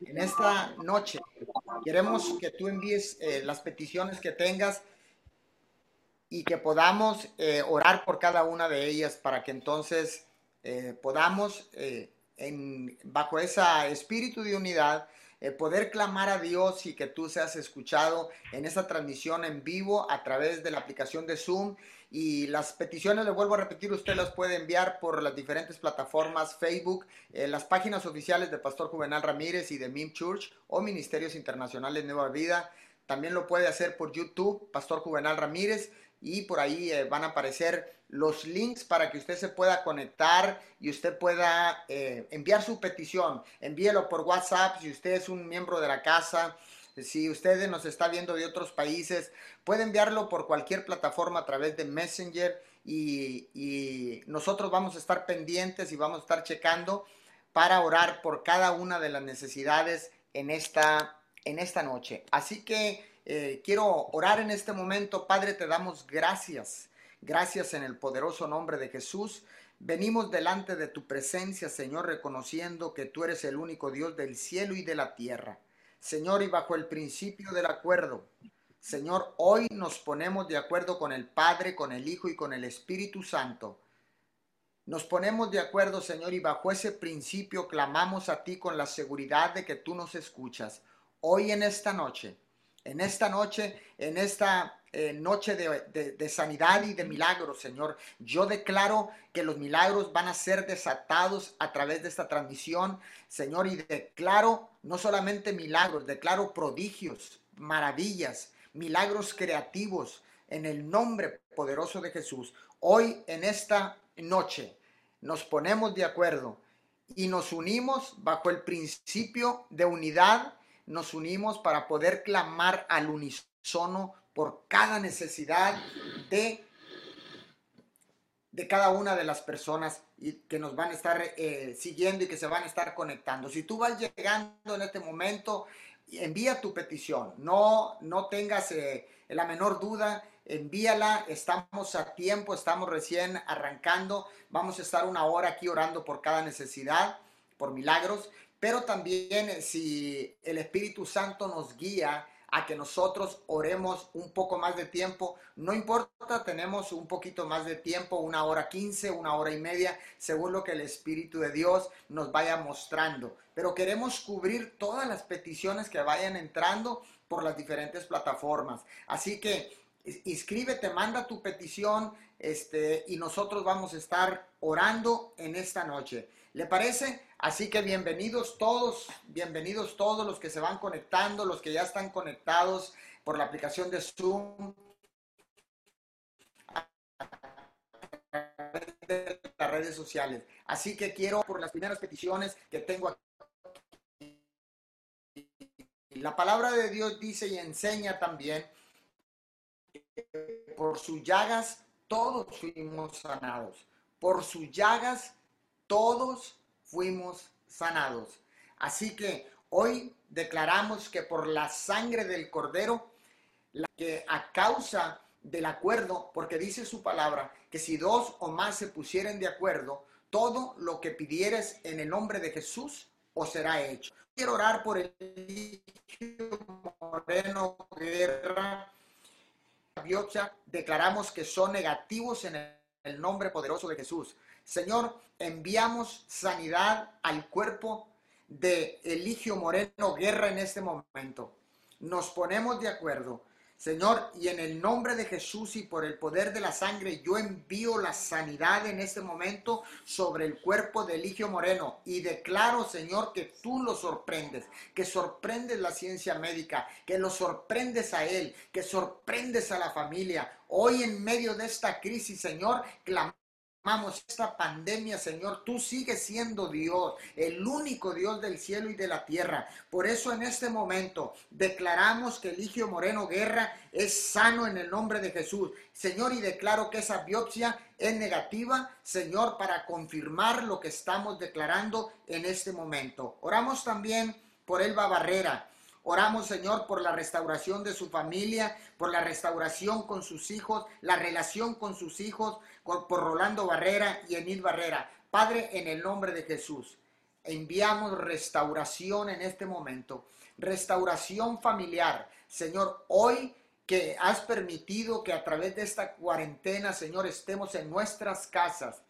En esta noche. Queremos que tú envíes eh, las peticiones que tengas y que podamos eh, orar por cada una de ellas para que entonces eh, podamos, en, bajo ese espíritu de unidad, poder clamar a Dios y que tú seas escuchado en esta transmisión en vivo a través de la aplicación de Zoom y las peticiones, le vuelvo a repetir, usted las puede enviar por las diferentes plataformas, Facebook, eh, las páginas oficiales de Pastor Juvenal Ramírez y de MIM Church o Ministerios Internacionales Nueva Vida. También lo puede hacer por YouTube, Pastor Juvenal Ramírez, y por ahí eh, van a aparecer los links para que usted se pueda conectar y usted pueda eh, enviar su petición. Envíelo por WhatsApp si usted es un miembro de la casa si usted nos está viendo de otros países, puede enviarlo por cualquier plataforma a través de Messenger y, nosotros vamos a estar pendientes y vamos a estar checando para orar por cada una de las necesidades en esta, en esta noche. Así que eh, quiero orar en este momento. Padre, te damos gracias. Gracias en el poderoso nombre de Jesús. Venimos delante de tu presencia, Señor, reconociendo que tú eres el único Dios del cielo y de la tierra. Señor, y bajo el principio del acuerdo, Señor, hoy nos ponemos de acuerdo con el Padre, con el Hijo y con el Espíritu Santo. Nos ponemos de acuerdo, Señor, y bajo ese principio clamamos a ti con la seguridad de que tú nos escuchas. Hoy en esta noche, en esta noche, en esta eh, noche de, sanidad y de milagros, Señor. Yo declaro que los milagros van a ser desatados a través de esta transmisión, Señor, y declaro no solamente milagros, declaro prodigios, maravillas, milagros creativos en el nombre poderoso de Jesús. Hoy en esta noche nos ponemos de acuerdo y nos unimos bajo el principio de unidad, nos unimos para poder clamar al unísono por cada necesidad de, de cada una de las personas y que nos van a estar eh, siguiendo y que se van a estar conectando. Si tú vas llegando en este momento, envía tu petición. No, no tengas eh, la menor duda. Envíala, estamos a tiempo, estamos recién arrancando. Vamos a estar una hora aquí orando por cada necesidad, por milagros. Pero también eh, si el Espíritu Santo nos guía a que nosotros oremos un poco más de tiempo. No importa, tenemos un poquito más de tiempo, una hora quince, una hora y media, según lo que el Espíritu de Dios nos vaya mostrando. Pero queremos cubrir todas las peticiones que vayan entrando por las diferentes plataformas. Así que inscríbete, manda tu petición este, y nosotros vamos a estar orando en esta noche. ¿Le parece? Así que bienvenidos todos, bienvenidos todos los que se van conectando, los que ya están conectados por la aplicación de Zoom. de las redes sociales. Así que quiero por las primeras peticiones que tengo aquí. La palabra de Dios dice y enseña también que por sus llagas todos fuimos sanados. Por sus llagas todos fuimos sanados. Así que hoy declaramos que por la sangre del cordero, que a causa del acuerdo, porque dice su palabra, que si dos o más se pusieren de acuerdo, todo lo que pidieres en el nombre de Jesús os será hecho. Quiero orar por el Moreno Guerra. Declaramos que son negativos en el nombre poderoso de Jesús. Señor, enviamos sanidad al cuerpo de Eligio Moreno Guerra en este momento. Nos ponemos de acuerdo. Señor, y en el nombre de Jesús y por el poder de la sangre, yo envío la sanidad en este momento sobre el cuerpo de Eligio Moreno y declaro, Señor, que tú lo sorprendes, que sorprendes la ciencia médica, que lo sorprendes a él, que sorprendes a la familia. Hoy en medio de esta crisis, Señor, clamamos esta pandemia, Señor, tú sigues siendo Dios, el único Dios del cielo y de la tierra. Por eso en este momento declaramos que Eligio Moreno Guerra es sano en el nombre de Jesús. Señor, y declaro que esa biopsia es negativa, Señor, para confirmar lo que estamos declarando en este momento. Oramos también por Elba Barrera. Oramos, Señor, por la restauración de su familia, por la restauración con sus hijos, la relación con sus hijos, por Rolando Barrera y Enid Barrera. Padre, en el nombre de Jesús. enviamos restauración en este momento, restauración familiar. Señor, hoy que has permitido que a través de esta cuarentena, Señor, estemos en nuestras casas.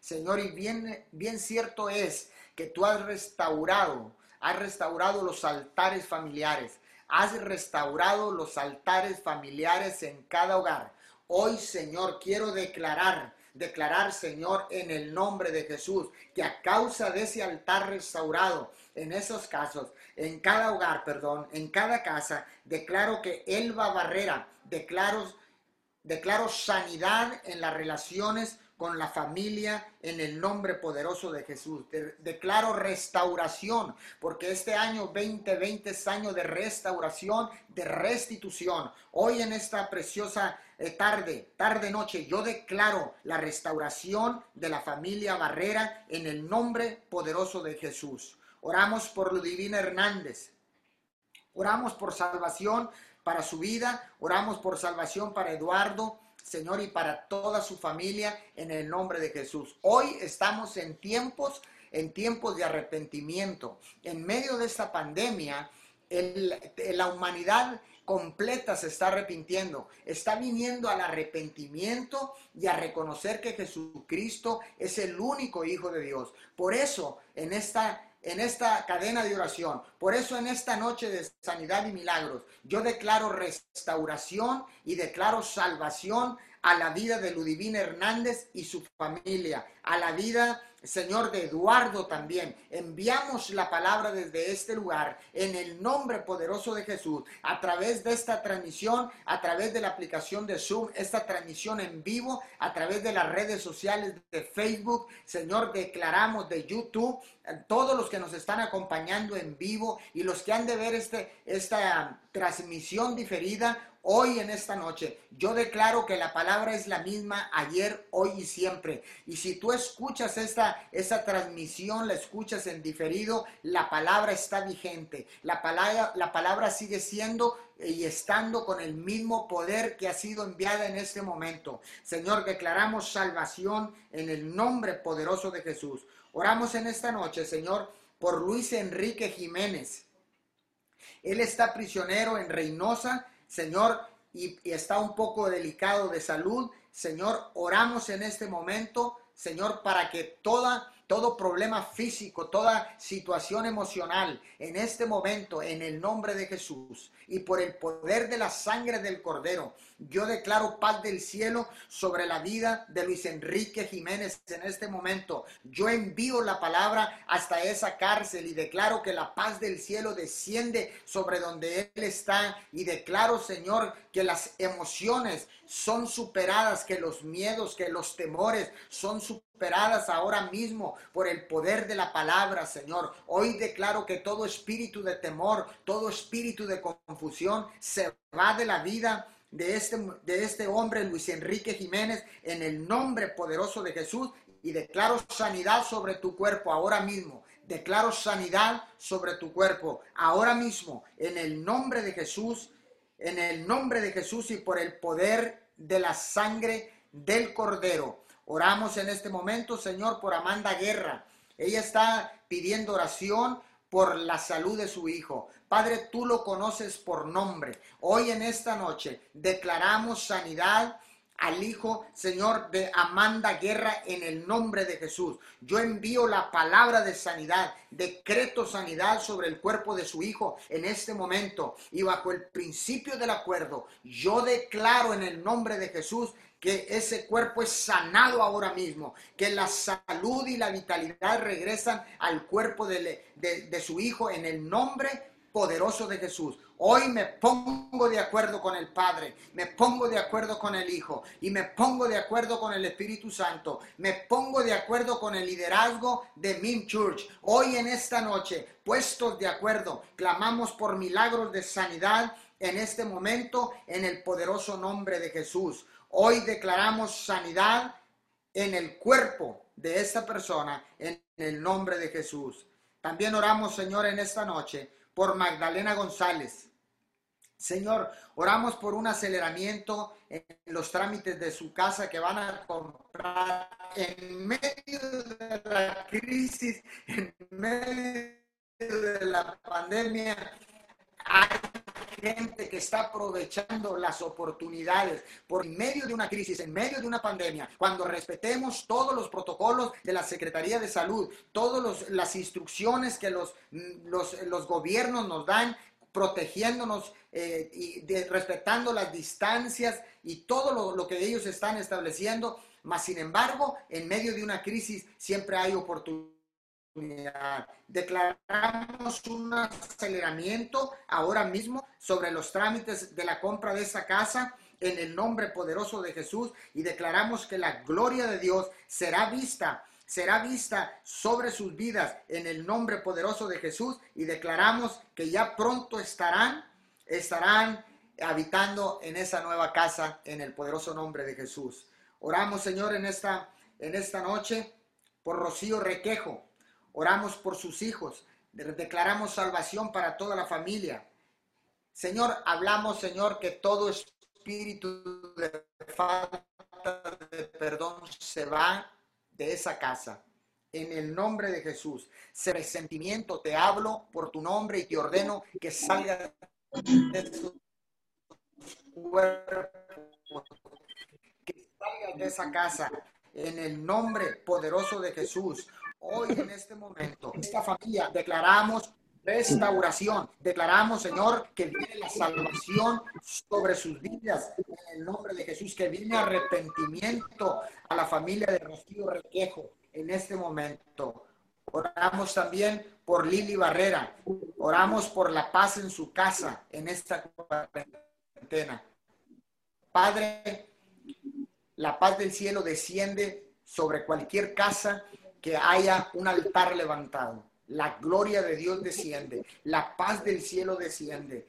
Señor, y bien, bien cierto es que tú has restaurado, has restaurado los altares familiares, has restaurado los altares familiares en cada hogar. Hoy, Señor, quiero declarar, declarar, Señor, en el nombre de Jesús, que a causa de ese altar restaurado, en esos casos, en cada hogar, perdón, en cada casa, declaro que Elba Barrera, declaro, declaro sanidad en las relaciones con la familia en el nombre poderoso de Jesús. declaro restauración, porque este año 2020 es año de restauración, de restitución. Hoy en esta preciosa eh, tarde, tarde noche, yo declaro la restauración de la familia Barrera en el nombre poderoso de Jesús. Oramos por Ludivina Hernández. Oramos por salvación para su vida. Oramos por salvación para Eduardo. Señor, y para toda su familia en el nombre de Jesús. Hoy estamos en tiempos, en tiempos de arrepentimiento. En medio de esta pandemia, la humanidad completa se está arrepintiendo, está viniendo al arrepentimiento y a reconocer que Jesucristo es el único Hijo de Dios. Por eso, en esta en esta cadena de oración. Por eso en esta noche de sanidad y milagros, yo declaro restauración y declaro salvación a la vida de Ludivina Hernández y su familia, a la vida Señor de Eduardo también. Enviamos la palabra desde este lugar en el nombre poderoso de Jesús, a través de esta transmisión, a través de la aplicación de Zoom, esta transmisión en vivo, a través de las redes sociales de Facebook. Señor, declaramos de YouTube, todos los que nos están acompañando en vivo y los que han de ver este, esta transmisión diferida, hoy en esta noche. Yo declaro que la palabra es la misma ayer, hoy y siempre. Y si tú escuchas esta, esta transmisión, la escuchas en diferido, la palabra está vigente. La palabra, la palabra sigue siendo y estando con el mismo poder que ha sido enviada en este momento. Señor, declaramos salvación en el nombre poderoso de Jesús. Oramos en esta noche, Señor, por Luis Enrique Jiménez. Él está prisionero en Reynosa Señor, y, está un poco delicado de salud. Señor, oramos en este momento, Señor, para que toda todo problema físico, toda situación emocional, en este momento, en el nombre de Jesús y por el poder de la sangre del Cordero, yo declaro paz del cielo sobre la vida de Luis Enrique Jiménez en este momento. Yo envío la palabra hasta esa cárcel y declaro que la paz del cielo desciende sobre donde él está y declaro, Señor, que las emociones son superadas, que los miedos, que los temores son superadas ahora mismo por el poder de la palabra, Señor. Hoy declaro que todo espíritu de temor, todo espíritu de confusión se va de la vida de este, de este hombre, Luis Enrique Jiménez, en el nombre poderoso de Jesús y declaro sanidad sobre tu cuerpo ahora mismo. Declaro sanidad sobre tu cuerpo ahora mismo, en el nombre de Jesús, en el nombre de Jesús y por el poder de la sangre del Cordero. Oramos en este momento, Señor, por Amanda Guerra. Ella está pidiendo oración por la salud de su hijo. Padre, tú lo conoces por nombre. Hoy en esta noche declaramos sanidad al hijo, Señor, de Amanda Guerra en el nombre de Jesús. Yo envío la palabra de sanidad, decreto sanidad sobre el cuerpo de su hijo en este momento y bajo el principio del acuerdo, yo declaro en el nombre de Jesús que ese cuerpo es sanado ahora mismo, que la salud y la vitalidad regresan al cuerpo de, su hijo en el nombre poderoso de Jesús. Hoy me pongo de acuerdo con el Padre, me pongo de acuerdo con el Hijo y me pongo de acuerdo con el Espíritu Santo. Me pongo de acuerdo con el liderazgo de Mim Church. Hoy en esta noche, puestos de acuerdo, clamamos por milagros de sanidad en este momento en el poderoso nombre de Jesús. Hoy declaramos sanidad en el cuerpo de esta persona en el nombre de Jesús. También oramos, Señor, en esta noche por Magdalena González. Señor, oramos por un aceleramiento en los trámites de su casa que van a comprar en medio de la crisis, en medio de la pandemia. Gente que está aprovechando las oportunidades por medio de una crisis, en medio de una pandemia, cuando respetemos todos los protocolos de la Secretaría de Salud, todas las instrucciones que los, los, los gobiernos nos dan, protegiéndonos eh, y respetando las distancias y todo lo, que ellos están estableciendo. Mas, sin embargo, en medio de una crisis siempre hay Declaramos un aceleramiento ahora mismo sobre los trámites de la compra de esa casa en el nombre poderoso de Jesús y declaramos que la gloria de Dios será vista será vista sobre sus vidas en el nombre poderoso de Jesús y declaramos que ya pronto estarán, estarán habitando en esa nueva casa en el poderoso nombre de Jesús. Oramos, Señor, en esta, en esta noche por Rocío Requejo. Oramos por sus hijos. Declaramos salvación para toda la familia. Señor, hablamos, Señor, que todo espíritu de falta de perdón se va de esa casa. En el nombre de Jesús. Se resentimiento, te hablo por tu nombre y te ordeno que salga de su cuerpo, que salga de esa casa. En el nombre poderoso de Jesús. Hoy en este momento, esta familia declaramos restauración. Declaramos, Señor, que viene la salvación sobre sus vidas. En el nombre de Jesús, que viene arrepentimiento a la familia de Rocío Requejo en este momento. Oramos también por Lili Barrera. Oramos por la paz en su casa en esta cuarentena. Padre, la paz del cielo desciende sobre cualquier casa que haya un altar levantado la gloria de Dios desciende, la paz del cielo desciende.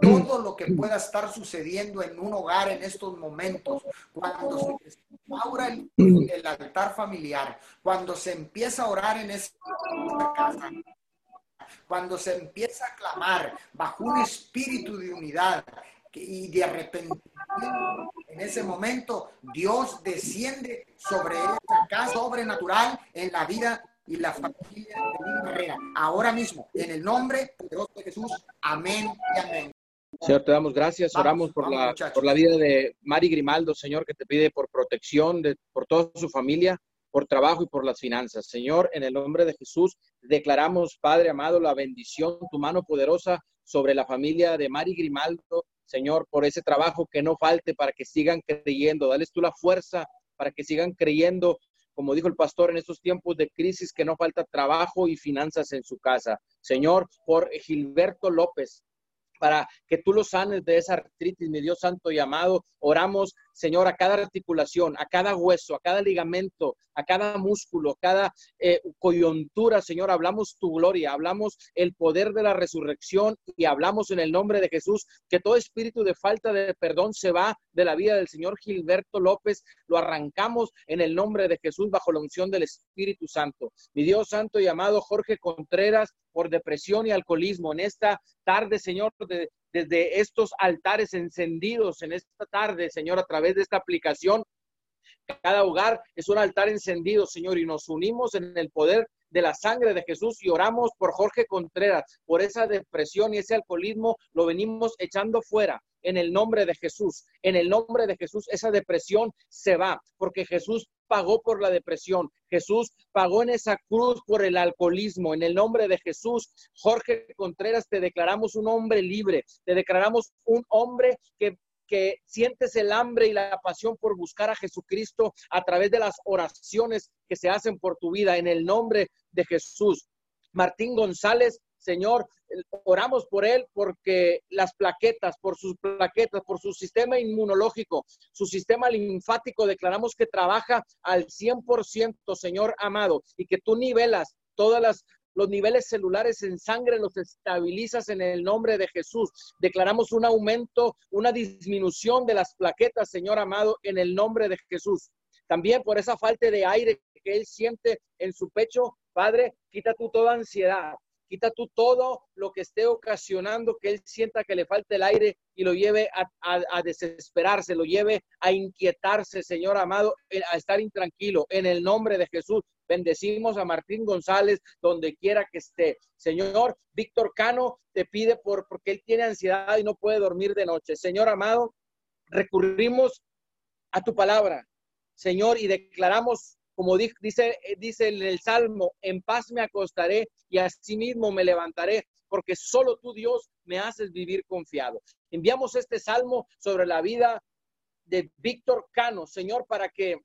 Todo lo que pueda estar sucediendo en un hogar en estos momentos, cuando se restaura el, el altar familiar, cuando se empieza a orar en esa casa, cuando se empieza a clamar bajo un espíritu de unidad y de arrepentimiento, en ese momento Dios desciende sobre esa casa sobrenatural en la vida y la familia de Barrera. Ahora mismo, en el nombre poderoso de Jesús. Amén y amén. Señor, te damos gracias. Oramos por, la, por la vida de Mari Grimaldo, Señor, que te pide por protección, de, por toda su familia, por trabajo y por las finanzas. Señor, en el nombre de Jesús, declaramos, Padre amado, la bendición, tu mano poderosa sobre la familia de Mari Grimaldo, Señor, por ese trabajo que no falte para que sigan creyendo. Dales tú la fuerza para que sigan creyendo como dijo el pastor, en estos tiempos de crisis que no falta trabajo y finanzas en su casa. Señor, por Gilberto López, para que tú lo sanes de esa artritis, mi Dios santo y amado. Oramos, Señor, a cada articulación, a cada hueso, a cada ligamento, a cada músculo, cada eh, coyuntura, Señor, hablamos tu gloria, hablamos el poder de la resurrección y hablamos en el nombre de Jesús que todo espíritu de falta de perdón se va de la vida del Señor Gilberto López, lo arrancamos en el nombre de Jesús bajo la unción del Espíritu Santo. Mi Dios santo y amado Jorge Contreras, por depresión y alcoholismo. En esta tarde, Señor, desde estos altares encendidos, en esta tarde, Señor, a través de esta aplicación, cada hogar es un altar encendido, Señor, y nos unimos en el poder de la sangre de Jesús y oramos por Jorge Contreras, por esa depresión y ese alcoholismo, lo venimos echando fuera en el nombre de Jesús. En el nombre de Jesús esa depresión se va, porque Jesús pagó por la depresión. Jesús pagó en esa cruz por el alcoholismo. En el nombre de Jesús, Jorge Contreras, te declaramos un hombre libre. Te declaramos un hombre que que sientes el hambre y la pasión por buscar a Jesucristo a través de las oraciones que se hacen por tu vida en el nombre de Jesús. Martín González, Señor, oramos por él porque las plaquetas, por sus plaquetas, por su sistema inmunológico, su sistema linfático, declaramos que trabaja al 100%, Señor amado, y que tú nivelas todas las los niveles celulares en sangre los estabilizas en el nombre de Jesús. Declaramos un aumento, una disminución de las plaquetas, Señor amado, en el nombre de Jesús. También por esa falta de aire que él siente en su pecho, Padre, quita tú toda ansiedad, Quita tú todo lo que esté ocasionando que él sienta que le falte el aire y lo lleve a, desesperarse, lo lleve a inquietarse, Señor amado, a estar intranquilo. En el nombre de Jesús, bendecimos a Martín González donde quiera que esté. Señor, Víctor Cano te pide por porque él tiene ansiedad y no puede dormir de noche. Señor amado, recurrimos a tu palabra, Señor, y declaramos como dice, dice en el Salmo, en paz me acostaré y asimismo me levantaré, porque solo tú, Dios, me haces vivir confiado. Enviamos este salmo sobre la vida de Víctor Cano, Señor, para que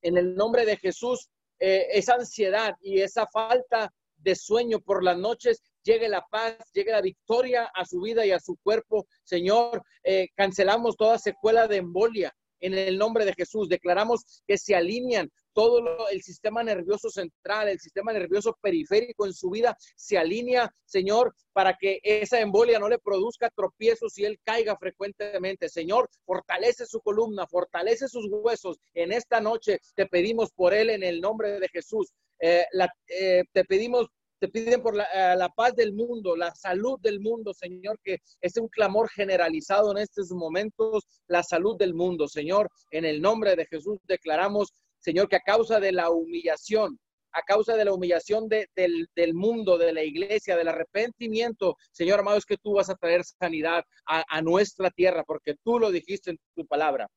en el nombre de Jesús eh, esa ansiedad y esa falta de sueño por las noches llegue la paz, llegue la victoria a su vida y a su cuerpo. Señor, eh, cancelamos toda secuela de embolia en el nombre de Jesús. Declaramos que se alinean todo el sistema nervioso central, el sistema nervioso periférico en su vida se alinea, Señor, para que esa embolia no le produzca tropiezos y él caiga frecuentemente. Señor, fortalece su columna, fortalece sus huesos. En esta noche te pedimos por él en el nombre de Jesús. Eh, eh, te pedimos te piden por la, eh, la, paz del mundo, la salud del mundo, Señor, que es un clamor generalizado en estos momentos, la salud del mundo, Señor. En el nombre de Jesús declaramos Señor, que a causa de la humillación, a causa de la humillación del, mundo, de la iglesia, del arrepentimiento, Señor amado, es que tú vas a traer sanidad a, nuestra tierra, porque tú lo dijiste en tu palabra.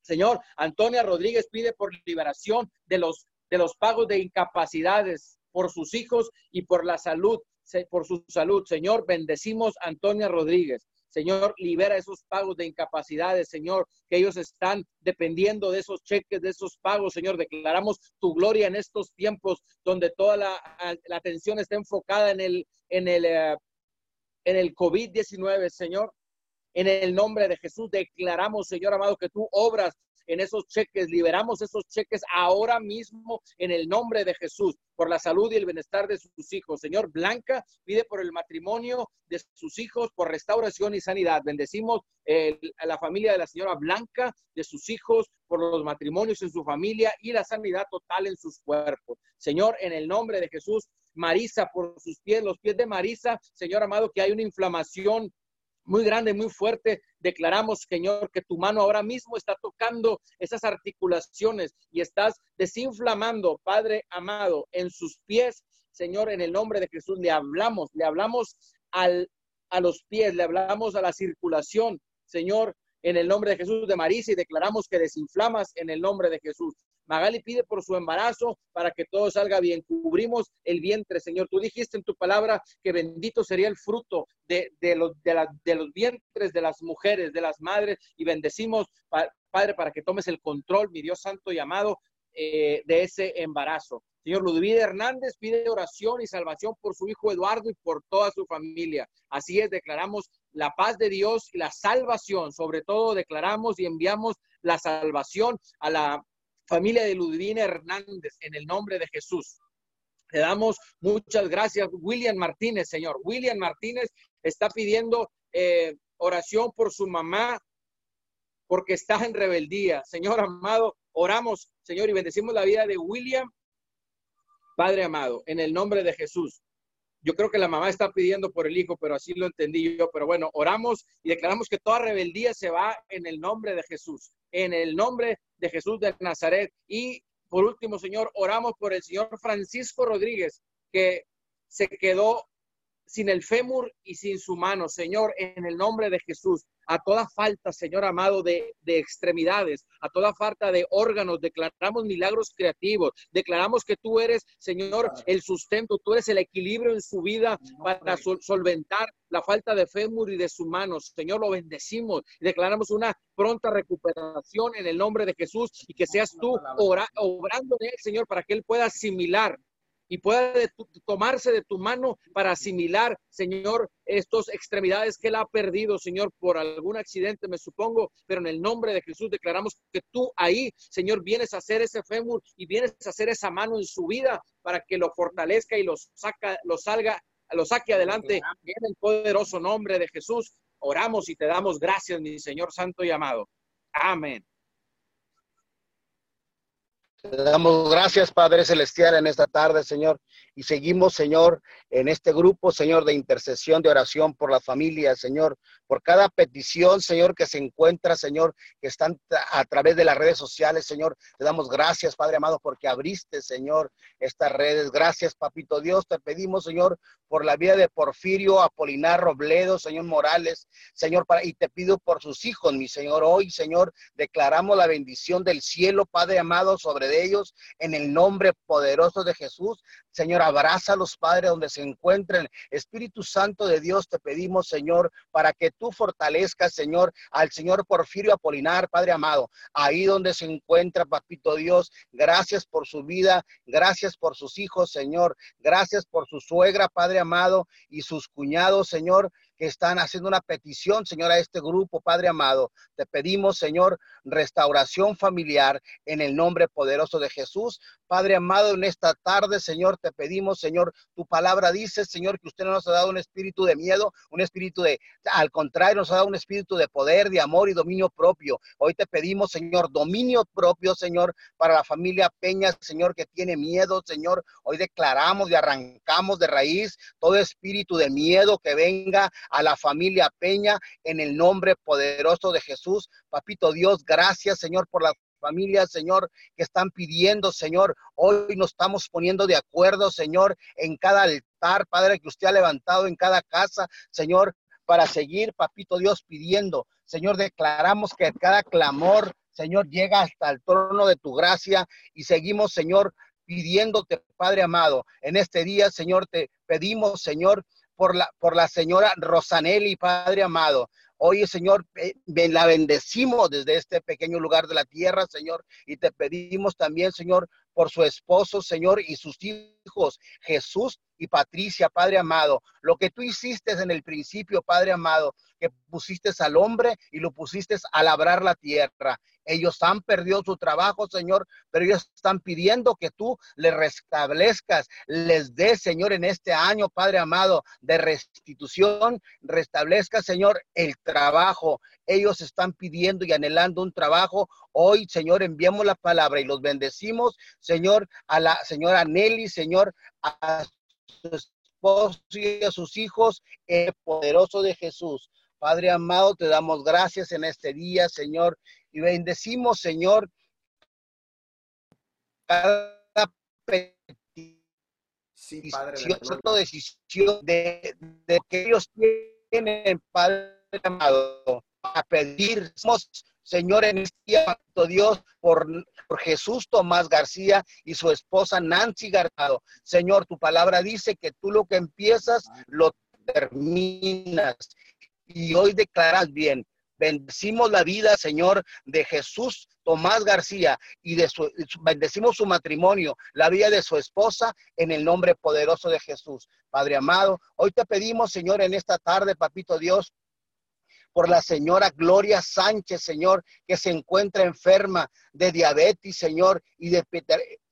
Señor, Antonia Rodríguez pide por liberación de los, de los pagos de incapacidades por sus hijos y por la salud, por su salud. Señor, bendecimos a Antonia Rodríguez. Señor, libera esos pagos de incapacidades, Señor, que ellos están dependiendo de esos cheques, de esos pagos, Señor. Declaramos tu gloria en estos tiempos donde toda la, atención está enfocada en el, en el, eh, en el COVID-19, Señor. En el nombre de Jesús declaramos, Señor amado, que tú obras en esos cheques, liberamos esos cheques ahora mismo en el nombre de Jesús, por la salud y el bienestar de sus hijos. Señor Blanca, pide por el matrimonio de sus hijos, por restauración y sanidad. Bendecimos a la familia de la señora Blanca, de sus hijos, por los matrimonios en su familia y la sanidad total en sus cuerpos. Señor, en el nombre de Jesús, Marisa, por sus pies, los pies de Marisa, Señor amado, que hay una inflamación muy grande, muy fuerte. Declaramos, Señor, que tu mano ahora mismo está tocando esas articulaciones y estás desinflamando, Padre amado, en sus pies. Señor, en el nombre de Jesús le hablamos, le hablamos al, a los pies, le hablamos a la circulación. Señor, en el nombre de Jesús de Marisa y declaramos que desinflamas en el nombre de Jesús. Magali pide por su embarazo para que todo salga bien. Cubrimos el vientre, Señor. Tú dijiste en tu palabra que bendito sería el fruto de, los, de, los vientres de las mujeres, de las madres, y bendecimos, Padre, para que tomes el control, mi Dios santo y amado, eh, de ese embarazo. Señor Ludwig Hernández pide oración y salvación por su hijo Eduardo y por toda su familia. Así es, declaramos la paz de Dios y la salvación. Sobre todo declaramos y enviamos la salvación a la familia de Ludvina Hernández, en el nombre de Jesús. Le damos muchas gracias, William Martínez, Señor. William Martínez está pidiendo eh, oración por su mamá porque está en rebeldía. Señor amado, oramos, Señor, y bendecimos la vida de William, Padre amado, en el nombre de Jesús. Yo creo que la mamá está pidiendo por el hijo, pero así lo entendí yo. Pero bueno, oramos y declaramos que toda rebeldía se va en el nombre de Jesús, en el nombre de Jesús de Nazaret. Y por último, Señor, oramos por el Señor Francisco Rodríguez, que se quedó sin el fémur y sin su mano, Señor, en el nombre de Jesús a toda falta, Señor amado, de, extremidades, a toda falta de órganos, declaramos milagros creativos, declaramos que tú eres, Señor, el sustento, tú eres el equilibrio en su vida para solventar la falta de fémur y de su mano. Señor, lo bendecimos. Y declaramos una pronta recuperación en el nombre de Jesús y que seas tú obrando en él, Señor, para que él pueda asimilar y pueda tomarse de tu mano para asimilar, Señor, estos extremidades que él ha perdido, Señor, por algún accidente, me supongo, pero en el nombre de Jesús declaramos que tú ahí, Señor, vienes a hacer ese fémur y vienes a hacer esa mano en su vida para que lo fortalezca y lo saca, lo salga, lo saque adelante en el poderoso nombre de Jesús. Oramos y te damos gracias, mi Señor santo y amado. Amén. Te damos gracias, Padre Celestial, en esta tarde, Señor. Y seguimos, Señor, en este grupo, Señor, de intercesión, de oración por la familia, Señor, por cada petición, Señor, que se encuentra, Señor, que están a través de las redes sociales, Señor. Te damos gracias, Padre amado, porque abriste, Señor, estas redes. Gracias, Papito Dios. Te pedimos, Señor, por la vida de Porfirio, Apolinar, Robledo, Señor Morales, Señor, para, y te pido por sus hijos, mi Señor. Hoy, Señor, declaramos la bendición del cielo, Padre amado, sobre ellos en el nombre poderoso de Jesús. Señor, abraza a los padres donde se encuentren. Espíritu Santo de Dios, te pedimos, Señor, para que tú fortalezcas, Señor, al Señor Porfirio Apolinar, Padre amado, ahí donde se encuentra, Papito Dios. Gracias por su vida, gracias por sus hijos, Señor. Gracias por su suegra, Padre amado, y sus cuñados, Señor que están haciendo una petición, Señor, a este grupo, Padre amado. Te pedimos, Señor, restauración familiar en el nombre poderoso de Jesús. Padre amado, en esta tarde, Señor, te pedimos, Señor, tu palabra dice, Señor, que usted no nos ha dado un espíritu de miedo, un espíritu de, al contrario, nos ha dado un espíritu de poder, de amor y dominio propio. Hoy te pedimos, Señor, dominio propio, Señor, para la familia Peña, Señor, que tiene miedo, Señor. Hoy declaramos y arrancamos de raíz todo espíritu de miedo que venga a la familia Peña en el nombre poderoso de Jesús. Papito Dios, gracias Señor por las familias, Señor, que están pidiendo, Señor. Hoy nos estamos poniendo de acuerdo, Señor, en cada altar, Padre, que usted ha levantado en cada casa, Señor, para seguir, Papito Dios, pidiendo. Señor, declaramos que cada clamor, Señor, llega hasta el trono de tu gracia y seguimos, Señor, pidiéndote, Padre amado, en este día, Señor, te pedimos, Señor, por la, por la señora Rosanelli, Padre amado. Oye, Señor, la bendecimos desde este pequeño lugar de la tierra, Señor, y te pedimos también, Señor, por su esposo, Señor, y sus hijos, Jesús y Patricia, Padre amado. Lo que tú hiciste en el principio, Padre amado, que pusiste al hombre y lo pusiste a labrar la tierra. Ellos han perdido su trabajo, Señor, pero ellos están pidiendo que tú les restablezcas, les des, Señor, en este año, Padre amado, de restitución, restablezca, Señor, el trabajo. Ellos están pidiendo y anhelando un trabajo. Hoy, Señor, enviamos la palabra y los bendecimos, Señor, a la señora Nelly, Señor, a su esposo y a sus hijos, el poderoso de Jesús. Padre amado, te damos gracias en este día, Señor, y bendecimos, Señor, cada sí, decisión de, de, que ellos tienen, Padre amado, a pedir, Señor, en este día, Dios, por, por, Jesús Tomás García y su esposa Nancy Garcado. Señor, tu palabra dice que tú lo que empiezas, lo terminas. Y hoy declaras bien, Bendecimos la vida, Señor, de Jesús Tomás García y de su, bendecimos su matrimonio, la vida de su esposa en el nombre poderoso de Jesús. Padre amado, hoy te pedimos, Señor, en esta tarde, papito Dios, por la señora Gloria Sánchez, Señor, que se encuentra enferma de diabetes, Señor, y de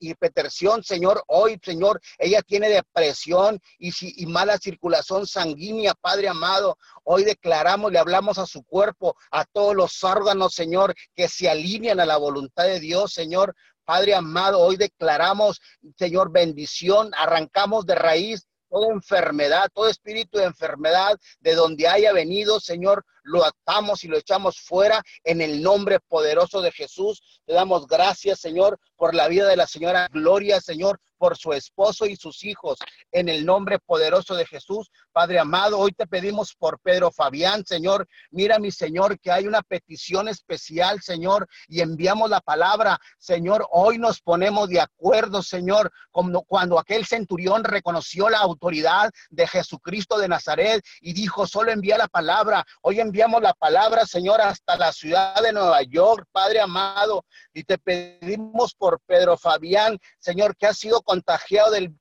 hipertensión, Señor. Hoy, Señor, ella tiene depresión y, y mala circulación sanguínea, Padre amado. Hoy declaramos, le hablamos a su cuerpo, a todos los órganos, Señor, que se alinean a la voluntad de Dios, Señor. Padre amado, hoy declaramos, Señor, bendición, arrancamos de raíz toda enfermedad, todo espíritu de enfermedad, de donde haya venido, Señor, lo atamos y lo echamos fuera en el nombre poderoso de Jesús. Te damos gracias, Señor, por la vida de la señora Gloria, Señor, por su esposo y sus hijos, en el nombre poderoso de Jesús. Padre amado, hoy te pedimos por Pedro Fabián, Señor. Mira, mi Señor, que hay una petición especial, Señor, y enviamos la palabra. Señor, hoy nos ponemos de acuerdo, Señor, como cuando aquel centurión reconoció la autoridad de Jesucristo de Nazaret y dijo, solo envía la palabra. Hoy enviamos la palabra, Señor, hasta la ciudad de Nueva York, Padre amado, y te pedimos por Pedro Fabián, Señor, que ha sido contagiado del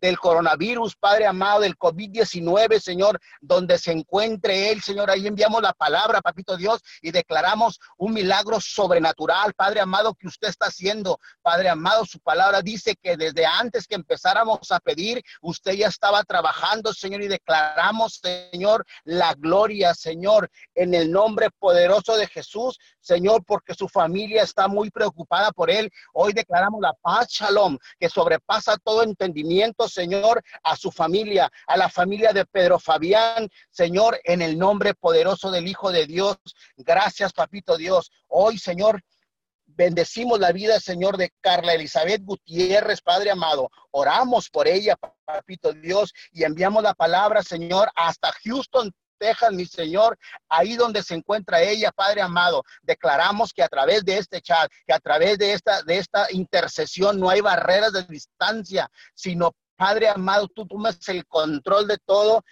del coronavirus, Padre amado, del COVID-19, Señor, donde se encuentre Él, Señor. Ahí enviamos la palabra, Papito Dios, y declaramos un milagro sobrenatural, Padre amado, que usted está haciendo. Padre amado, su palabra dice que desde antes que empezáramos a pedir, usted ya estaba trabajando, Señor, y declaramos, Señor, la gloria, Señor, en el nombre poderoso de Jesús. Señor, porque su familia está muy preocupada por él. Hoy declaramos la paz, shalom, que sobrepasa todo entendimiento, Señor, a su familia, a la familia de Pedro Fabián, Señor, en el nombre poderoso del Hijo de Dios. Gracias, papito Dios. Hoy, Señor, Bendecimos la vida, Señor, de Carla Elizabeth Gutiérrez, Padre amado. Oramos por ella, papito Dios, y enviamos la palabra, Señor, hasta Houston, Texas, mi Señor, ahí donde se encuentra ella, Padre amado. Declaramos que a través de este chat, que a través de esta, de esta intercesión no hay barreras de distancia, sino Padre amado, tú tomas el control de todo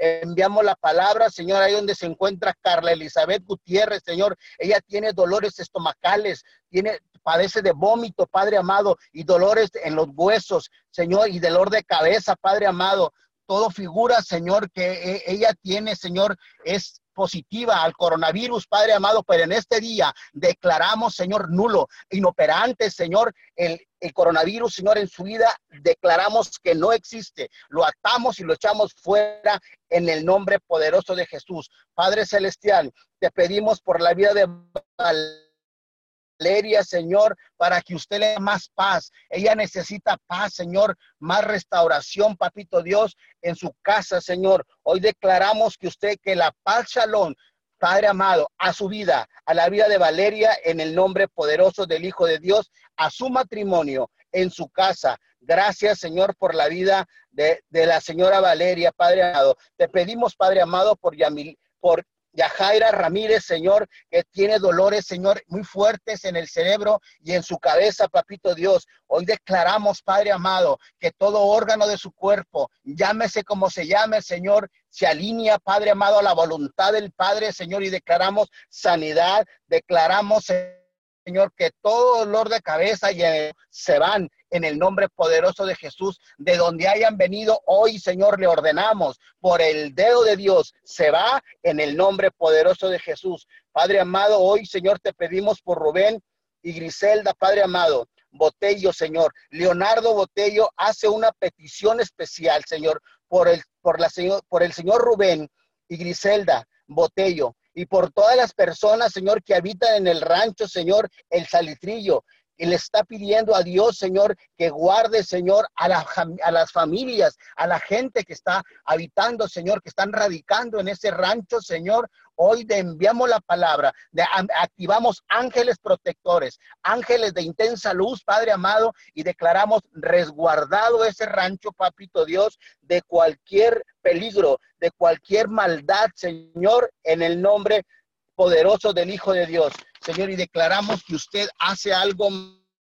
enviamos la palabra, Señor, ahí donde se encuentra Carla Elizabeth Gutiérrez, Señor. Ella tiene dolores estomacales, tiene, padece de vómito, Padre amado, y dolores en los huesos, Señor, y dolor de cabeza, Padre amado. Todo figura, Señor, que e, ella tiene, Señor, es positiva al coronavirus, Padre amado, pero en este día declaramos, Señor, nulo, inoperante, Señor, el, el coronavirus, Señor, en su vida, declaramos que no existe. Lo atamos y lo echamos fuera en el nombre poderoso de Jesús. Padre Celestial, te pedimos por la vida de Valeria, Señor, para que usted le dé más paz. Ella necesita paz, Señor, más restauración, papito Dios, en su casa, Señor. Hoy declaramos que usted, que la paz, Shalom, Padre amado, a su vida, a la vida de Valeria, en el nombre poderoso del Hijo de Dios, a su matrimonio, en su casa. Gracias, Señor, por la vida de, la señora Valeria, Padre amado. Te pedimos, Padre amado, por Yamil, por Yajaira Ramírez, Señor, que tiene dolores, Señor, muy fuertes en el cerebro y en su cabeza, papito Dios. Hoy declaramos, Padre amado, que todo órgano de su cuerpo, llámese como se llame, Señor, se alinea, Padre amado, a la voluntad del Padre, Señor, y declaramos sanidad, declaramos, Señor, que todo dolor de cabeza se van en el nombre poderoso de Jesús, de donde hayan venido hoy, Señor, le ordenamos por el dedo de Dios, se va en el nombre poderoso de Jesús. Padre amado, hoy, Señor, te pedimos por Rubén y Griselda, Padre amado. Botello, Señor. Leonardo Botello hace una petición especial, Señor, por el, por la, por el señor Rubén y Griselda Botello y por todas las personas, Señor, que habitan en el rancho, Señor, el salitrillo y le está pidiendo a Dios, Señor, que guarde, Señor, a, a, las familias, a la gente que está habitando, Señor, que están radicando en ese rancho, Señor. Hoy enviamos la palabra, de, activamos ángeles protectores, ángeles de intensa luz, Padre amado, y declaramos resguardado ese rancho, Papito Dios, de cualquier peligro, de cualquier maldad, Señor, en el nombre poderoso del Hijo de Dios. Señor, y declaramos que usted hace algo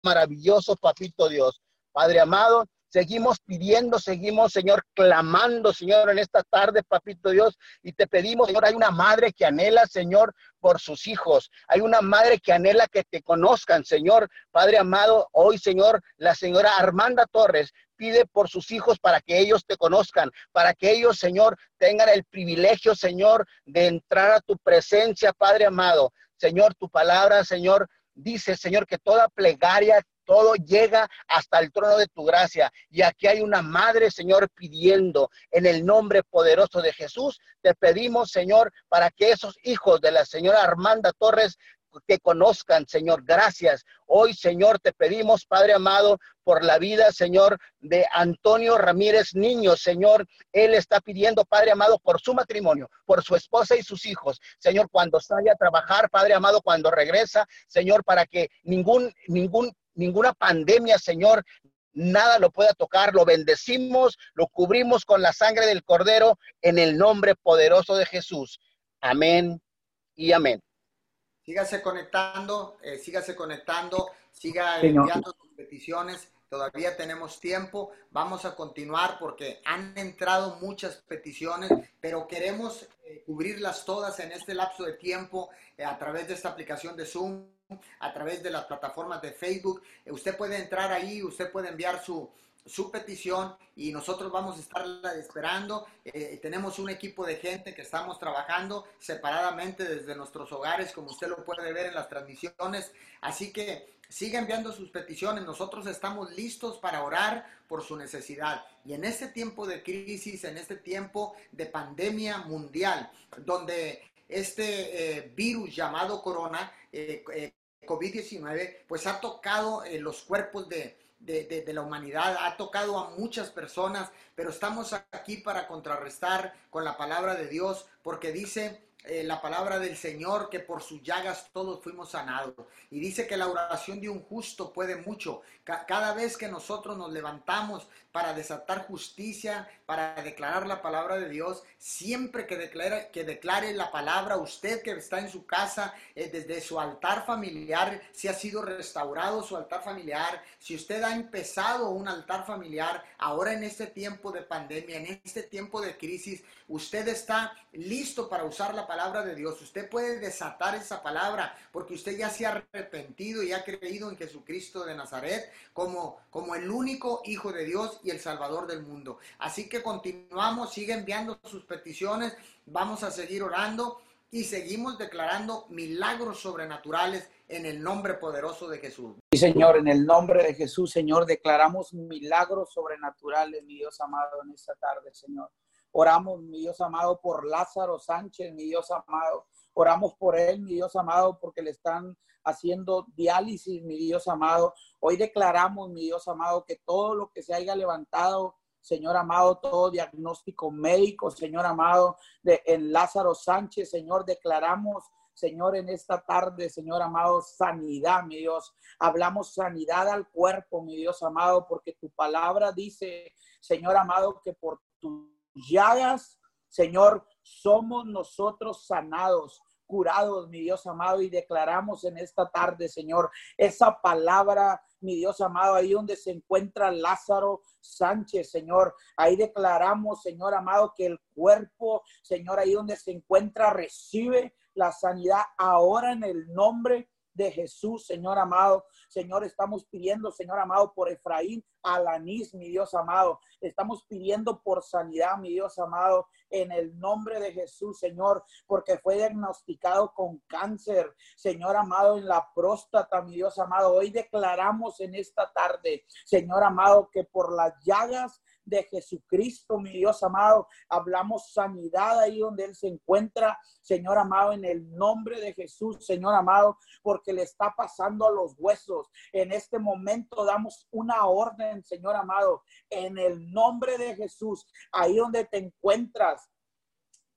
maravilloso, papito Dios. Padre amado, seguimos pidiendo, seguimos, Señor, clamando, Señor, en esta tarde, papito Dios, y te pedimos, Señor, hay una madre que anhela, Señor, por sus hijos. Hay una madre que anhela que te conozcan, Señor. Padre amado, hoy, Señor, la señora Armanda Torres pide por sus hijos para que ellos te conozcan, para que ellos, Señor, tengan el privilegio, Señor, de entrar a tu presencia, Padre amado. Señor, tu palabra, Señor, dice, Señor, que toda plegaria, todo llega hasta el trono de tu gracia. Y aquí hay una madre, Señor, pidiendo en el nombre poderoso de Jesús. Te pedimos, Señor, para que esos hijos de la señora Armanda Torres que conozcan, Señor. Gracias. Hoy, Señor, te pedimos, Padre amado, por la vida, Señor, de Antonio Ramírez Niño, Señor. Él está pidiendo, Padre amado, por su matrimonio, por su esposa y sus hijos. Señor, cuando sale a trabajar, Padre amado, cuando regresa, Señor, para que ningún, ningún, ninguna pandemia, Señor, nada lo pueda tocar. Lo bendecimos, lo cubrimos con la sangre del Cordero en el nombre poderoso de Jesús. Amén y amén. Sígase conectando, eh, sígase conectando, siga enviando sus peticiones. Todavía tenemos tiempo. Vamos a continuar porque han entrado muchas peticiones, pero queremos eh, cubrirlas todas en este lapso de tiempo eh, a través de esta aplicación de Zoom, a través de las plataformas de Facebook. usted puede entrar ahí, usted puede enviar su, su petición y nosotros vamos a estar esperando. Eh, tenemos un equipo de gente que estamos trabajando separadamente desde nuestros hogares, como usted lo puede ver en las transmisiones. Así que siga enviando sus peticiones. Nosotros estamos listos para orar por su necesidad. Y en este tiempo de crisis, en este tiempo de pandemia mundial, donde este eh, virus llamado corona, eh, eh, COVID-19, pues ha tocado los cuerpos de, de, la humanidad, ha tocado a muchas personas, pero estamos aquí para contrarrestar con la palabra de Dios, porque dice eh, la palabra del Señor que por sus llagas todos fuimos sanados. Y dice que la oración de un justo puede mucho. cada vez que nosotros nos levantamos para desatar justicia, para declarar la palabra de Dios, siempre que declare, que declare la palabra, usted que está en su casa, eh, desde su altar familiar, si ha sido restaurado su altar familiar, si usted ha empezado un altar familiar, ahora en este tiempo de pandemia, en este tiempo de crisis, usted está listo para usar la palabra de Dios. Usted puede desatar esa palabra porque usted ya se ha arrepentido y ha creído en Jesucristo de Nazaret como, como el único Hijo de Dios y el Salvador del mundo. Así que continuamos, sigue enviando sus peticiones, vamos a seguir orando y seguimos declarando milagros sobrenaturales en el nombre poderoso de Jesús. Sí, Señor, en el nombre de Jesús, Señor, declaramos milagros sobrenaturales, mi Dios amado, en esta tarde, Señor. Oramos, mi Dios amado, por Lázaro Sánchez, mi Dios amado. Oramos por él, mi Dios amado, porque le están haciendo diálisis, mi Dios amado. Hoy declaramos, mi Dios amado, que todo lo que se haya levantado, Señor amado, todo diagnóstico médico, Señor amado, de en Lázaro Sánchez, Señor, declaramos Señor, en esta tarde, Señor amado, sanidad, mi Dios. Hablamos sanidad al cuerpo, mi Dios amado, porque tu palabra dice, Señor amado, que por tu llagas, Señor, somos nosotros sanados curados, mi Dios amado, y declaramos en esta tarde, Señor, esa palabra, mi Dios amado, ahí donde se encuentra Lázaro Sánchez, Señor, ahí declaramos, Señor amado, que el cuerpo, Señor, ahí donde se encuentra, recibe la sanidad ahora en el nombre de Jesús, Señor amado. Señor, estamos pidiendo, Señor amado, por Efraín Alanís, mi Dios amado. Estamos pidiendo por sanidad, mi Dios amado, en el nombre de Jesús, Señor, porque fue diagnosticado con cáncer, Señor amado, en la próstata, mi Dios amado. Hoy declaramos en esta tarde, Señor amado, que por las llagas de Jesucristo, mi Dios amado. Hablamos sanidad ahí donde Él se encuentra, Señor amado, en el nombre de Jesús, Señor amado, porque le está pasando a los huesos. En este momento damos una orden, Señor amado, en el nombre de Jesús, ahí donde te encuentras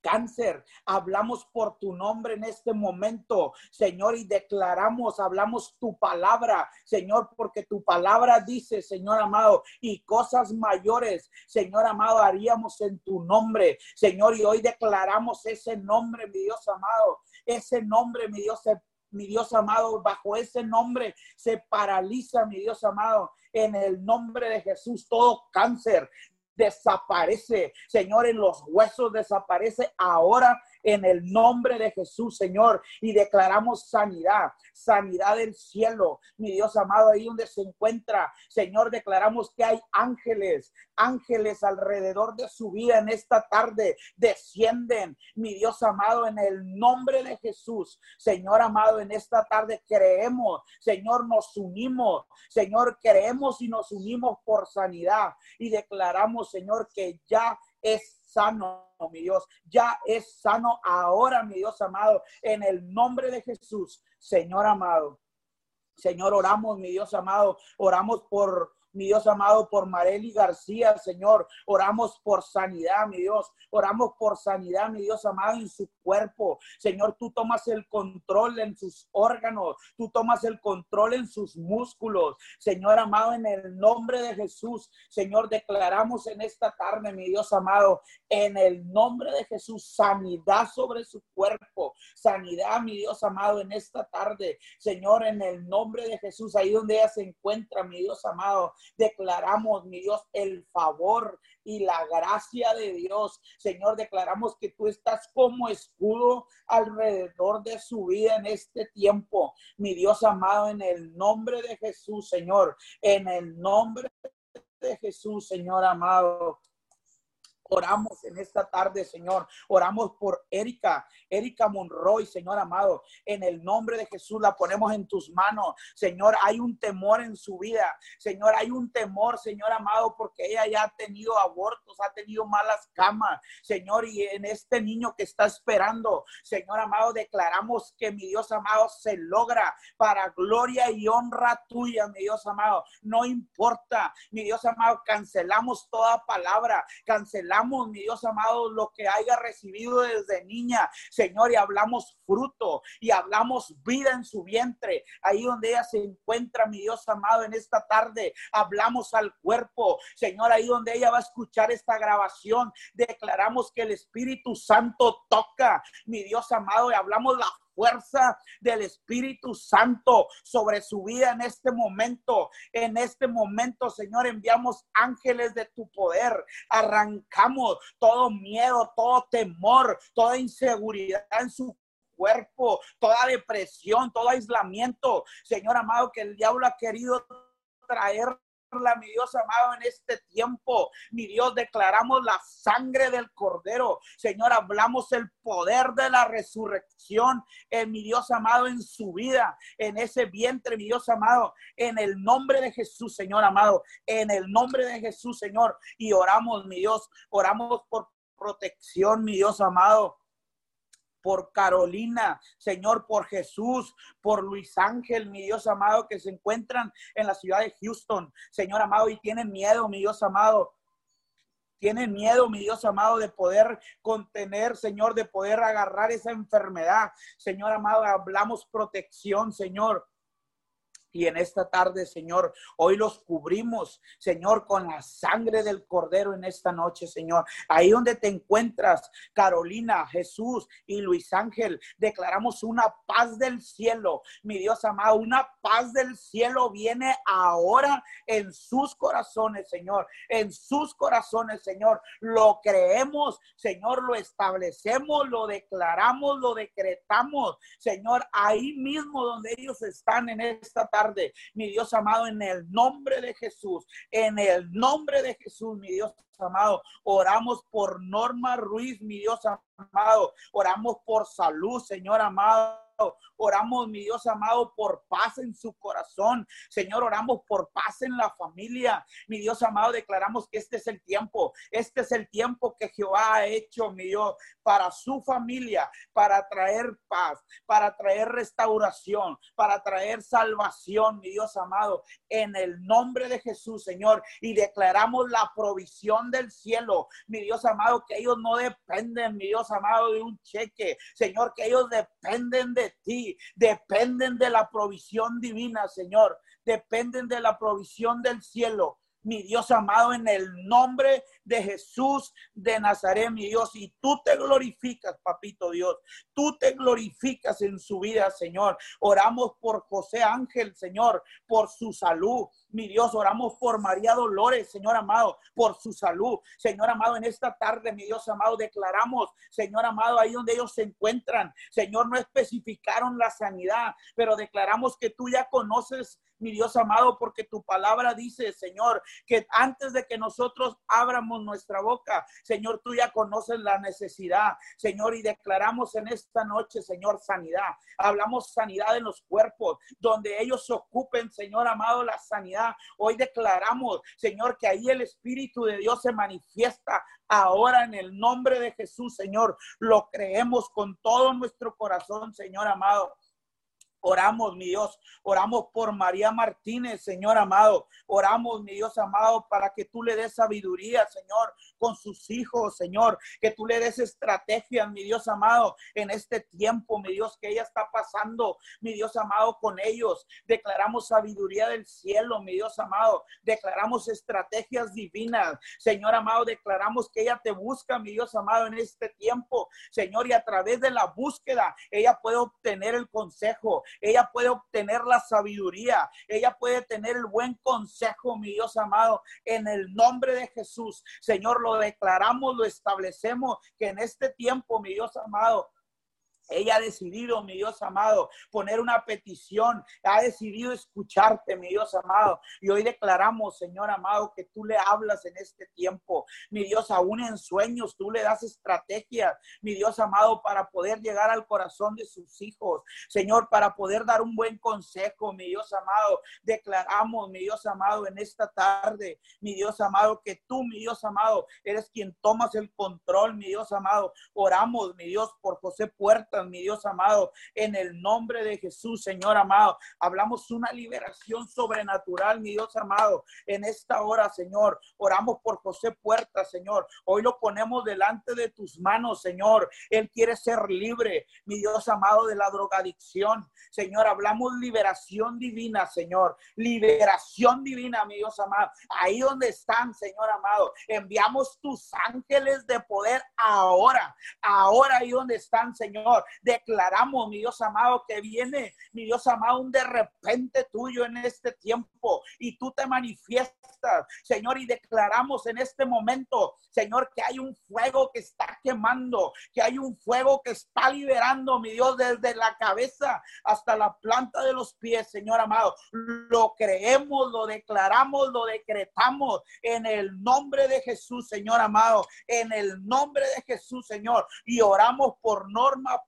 cáncer. Hablamos por tu nombre en este momento, Señor, y declaramos, hablamos tu palabra, Señor, porque tu palabra dice, Señor amado, y cosas mayores, Señor amado, haríamos en tu nombre, Señor, y hoy declaramos ese nombre, mi Dios amado, ese nombre, mi Dios mi Dios amado, bajo ese nombre se paraliza, mi Dios amado, en el nombre de Jesús, todo cáncer, desaparece, Señor, en los huesos desaparece. Ahora en el nombre de Jesús, Señor, y declaramos sanidad, sanidad del cielo, mi Dios amado, ahí donde se encuentra, Señor, declaramos que hay ángeles, ángeles alrededor de su vida en esta tarde, descienden, mi Dios amado, en el nombre de Jesús, Señor amado, en esta tarde creemos, Señor, nos unimos, Señor, creemos y nos unimos por sanidad. Y declaramos, Señor, que ya es sano, mi Dios. Ya es sano ahora, mi Dios amado, en el nombre de Jesús, Señor amado. Señor, oramos, mi Dios amado, oramos por mi Dios amado, por Marely García, Señor. Oramos por sanidad, mi Dios. Oramos por sanidad, mi Dios amado, en su cuerpo. Señor, tú tomas el control en sus órganos. Tú tomas el control en sus músculos. Señor amado, en el nombre de Jesús, Señor, declaramos en esta tarde, mi Dios amado, en el nombre de Jesús, sanidad sobre su cuerpo. Sanidad, mi Dios amado, en esta tarde. Señor, en el nombre de Jesús, ahí donde ella se encuentra, mi Dios amado, Declaramos, mi Dios, el favor y la gracia de Dios. Señor, declaramos que tú estás como escudo alrededor de su vida en este tiempo. Mi Dios amado, en el nombre de Jesús, Señor, en el nombre de Jesús, Señor amado. Oramos en esta tarde, Señor. Oramos por Erika, Erika Monroy, Señor amado. En el nombre de Jesús la ponemos en tus manos. Señor, hay un temor en su vida. Señor, hay un temor, Señor amado, porque ella ya ha tenido abortos, ha tenido malas camas. Señor, y en este niño que está esperando, Señor amado, declaramos que mi Dios amado se logra para gloria y honra tuya, mi Dios amado. No importa, mi Dios amado, cancelamos toda palabra, cancelamos mi Dios amado, lo que haya recibido desde niña, Señor, y hablamos fruto y hablamos vida en su vientre, ahí donde ella se encuentra, mi Dios amado, en esta tarde, hablamos al cuerpo, Señor, ahí donde ella va a escuchar esta grabación, declaramos que el Espíritu Santo toca, mi Dios amado, y hablamos la fuerza del Espíritu Santo sobre su vida en este momento. En este momento, Señor, enviamos ángeles de tu poder. Arrancamos todo miedo, todo temor, toda inseguridad en su cuerpo, toda depresión, todo aislamiento. Señor amado, que el diablo ha querido traer mi Dios amado, en este tiempo. Mi Dios, declaramos la sangre del Cordero. Señor, hablamos el poder de la resurrección, en mi Dios amado, en su vida, en ese vientre, mi Dios amado, en el nombre de Jesús, Señor amado, en el nombre de Jesús, Señor. Y oramos, mi Dios, oramos por protección, mi Dios amado por Carolina, Señor, por Jesús, por Luis Ángel, mi Dios amado, que se encuentran en la ciudad de Houston, Señor amado, y tienen miedo, mi Dios amado. Tienen miedo, mi Dios amado, de poder contener, Señor, de poder agarrar esa enfermedad. Señor amado, hablamos protección, Señor. Y en esta tarde, Señor, hoy los cubrimos, Señor, con la sangre del Cordero en esta noche, Señor. Ahí donde te encuentras, Carolina, Jesús y Luis Ángel, declaramos una paz del cielo. Mi Dios amado, una paz del cielo viene ahora en sus corazones, Señor. En sus corazones, Señor. Lo creemos, Señor, lo establecemos, lo declaramos, lo decretamos, Señor, ahí mismo donde ellos están en esta tarde mi Dios amado, en el nombre de Jesús, en el nombre de Jesús, mi Dios amado, oramos por Norma Ruiz, mi Dios amado, oramos por salud, Señor amado Oramos, mi Dios amado, por paz en su corazón. Señor, oramos por paz en la familia. Mi Dios amado, declaramos que este es el tiempo. Este es el tiempo que Jehová ha hecho, mi Dios, para su familia, para traer paz, para traer restauración, para traer salvación, mi Dios amado, en el nombre de Jesús, Señor. Y declaramos la provisión del cielo, mi Dios amado, que ellos no dependen, mi Dios amado, de un cheque. Señor, que ellos dependen de ti, dependen de la provisión divina, Señor, dependen de la provisión del cielo mi Dios amado, en el nombre de Jesús de Nazaret, mi Dios. Y tú te glorificas, papito Dios. Tú te glorificas en su vida, Señor. Oramos por José Ángel, Señor, por su salud. Mi Dios, oramos por María Dolores, Señor amado, por su salud. Señor amado, en esta tarde, mi Dios amado, declaramos, Señor amado, ahí donde ellos se encuentran. Señor, no especificaron la sanidad, pero declaramos que tú ya conoces mi Dios amado, porque tu palabra dice, Señor, que antes de que nosotros abramos nuestra boca, Señor, tú ya conoces la necesidad, Señor, y declaramos en esta noche, Señor, sanidad. Hablamos sanidad en los cuerpos, donde ellos ocupen, Señor amado, la sanidad. Hoy declaramos, Señor, que ahí el Espíritu de Dios se manifiesta ahora en el nombre de Jesús, Señor. Lo creemos con todo nuestro corazón, Señor amado. Oramos, mi Dios, oramos por María Martínez, Señor amado. Oramos, mi Dios amado, para que tú le des sabiduría, Señor, con sus hijos, Señor. Que tú le des estrategia, mi Dios amado, en este tiempo, mi Dios, que ella está pasando, mi Dios amado, con ellos. Declaramos sabiduría del cielo, mi Dios amado. Declaramos estrategias divinas, Señor amado. Declaramos que ella te busca, mi Dios amado, en este tiempo, Señor, y a través de la búsqueda, ella puede obtener el consejo ella puede obtener la sabiduría, ella puede tener el buen consejo, mi Dios amado, en el nombre de Jesús. Señor, lo declaramos, lo establecemos, que en este tiempo, mi Dios amado, ella ha decidido, mi Dios amado, poner una petición, ha decidido escucharte, mi Dios amado. Y hoy declaramos, Señor amado, que tú le hablas en este tiempo. Mi Dios, aún en sueños, tú le das estrategias, mi Dios amado, para poder llegar al corazón de sus hijos. Señor, para poder dar un buen consejo, mi Dios amado. Declaramos, mi Dios amado, en esta tarde, mi Dios amado, que tú, mi Dios amado, eres quien tomas el control, mi Dios amado. Oramos, mi Dios, por José Mi Dios amado, en el nombre de Jesús, Señor amado. Hablamos una liberación sobrenatural, mi Dios amado, en esta hora, Señor. Oramos por José Puerta, Señor. Hoy lo ponemos delante de tus manos, Señor. Él quiere ser libre, mi Dios amado, de la drogadicción. Señor, hablamos liberación divina, Señor. Liberación divina, mi Dios amado. Ahí donde están, Señor amado. Enviamos tus ángeles de poder ahora. Ahora ahí donde están, Señor. Declaramos, mi Dios amado, que viene, mi Dios amado, un de repente tuyo en este tiempo y tú te manifiestas, Señor, y declaramos en este momento, Señor, que hay un fuego que está quemando, que hay un fuego que está liberando, mi Dios, desde la cabeza hasta la planta de los pies, Señor amado. Lo creemos, lo declaramos, lo decretamos en el nombre de Jesús, Señor amado, en el nombre de Jesús, Señor, y oramos por norma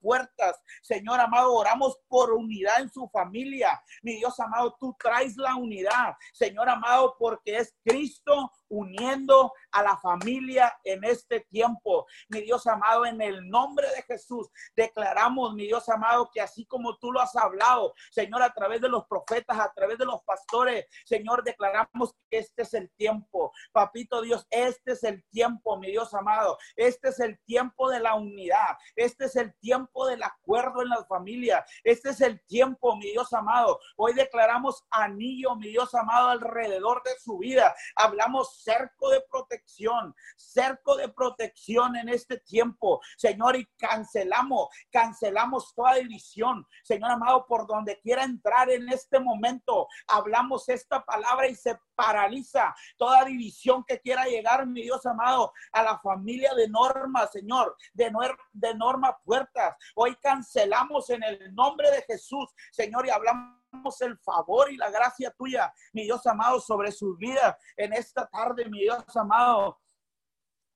Señor amado, oramos por unidad en su familia. Mi Dios amado, tú traes la unidad. Señor amado, porque es Cristo uniendo a la familia en este tiempo. Mi Dios amado, en el nombre de Jesús, declaramos, mi Dios amado, que así como tú lo has hablado, Señor, a través de los profetas, a través de los pastores, Señor, declaramos que este es el tiempo. Papito Dios, este es el tiempo, mi Dios amado. Este es el tiempo de la unidad. Este es el tiempo del acuerdo en las familias. Este es el tiempo, mi Dios amado. Hoy declaramos anillo, mi Dios amado, alrededor de su vida. Hablamos cerco de protección, cerco de protección en este tiempo, Señor, y cancelamos, cancelamos toda división, Señor amado, por donde quiera entrar en este momento, hablamos esta palabra y se paraliza toda división que quiera llegar, mi Dios amado, a la familia de Norma, Señor, de, de Norma Puertas. Hoy cancelamos en el nombre de Jesús, Señor, y hablamos el favor y la gracia tuya, mi Dios amado, sobre sus vidas en esta tarde, mi Dios amado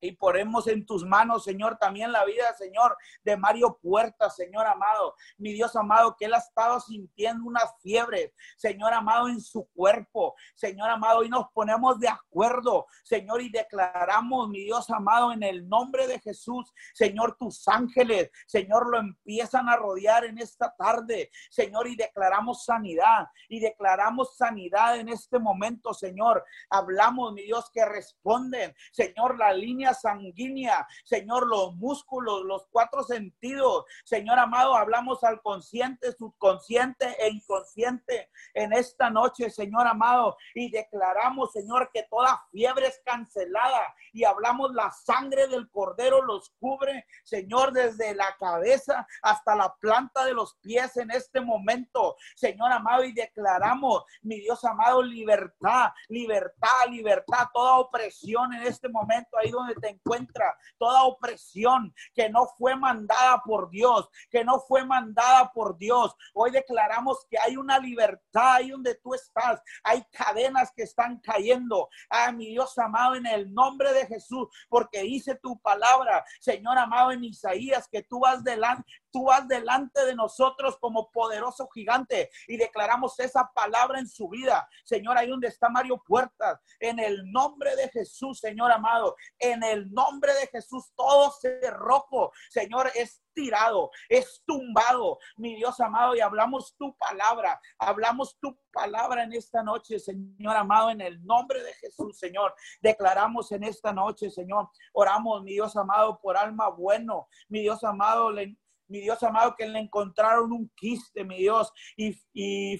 y ponemos en tus manos, Señor, también la vida, Señor, de Mario Puerta, Señor amado. Mi Dios amado, que él ha estado sintiendo una fiebre, Señor amado, en su cuerpo. Señor amado, y nos ponemos de acuerdo, Señor, y declaramos, mi Dios amado, en el nombre de Jesús, Señor, tus ángeles, Señor, lo empiezan a rodear en esta tarde, Señor, y declaramos sanidad, y declaramos sanidad en este momento, Señor. Hablamos, mi Dios, que responden, Señor, la línea sanguínea, Señor, los músculos, los cuatro sentidos. Señor amado, hablamos al consciente, subconsciente e inconsciente en esta noche, Señor amado, y declaramos, Señor, que toda fiebre es cancelada. Y hablamos la sangre del cordero los cubre, Señor, desde la cabeza hasta la planta de los pies en este momento, Señor amado, y declaramos, mi Dios amado, libertad, libertad, libertad, toda opresión en este momento, ahí donde te encuentra, toda opresión que no fue mandada por Dios, que no fue mandada por Dios. Hoy declaramos que hay una libertad ahí donde tú estás. Hay cadenas que están cayendo. Ah, mi Dios amado, en el nombre de Jesús, porque dice tu palabra, Señor amado, en Isaías, que tú vas delante, tú vas delante de nosotros como poderoso gigante y declaramos esa palabra en su vida. Señor, ahí donde está Mario Puertas, en el nombre de Jesús, Señor amado, en el nombre de Jesús, todo rojo, Señor, es tirado, es tumbado, mi Dios amado, y hablamos tu palabra, hablamos tu palabra en esta noche, Señor amado, en el nombre de Jesús, Señor. Declaramos en esta noche, Señor, oramos, mi Dios amado, por alma bueno, mi Dios amado, le mi Dios amado, que le encontraron un quiste, mi Dios, y,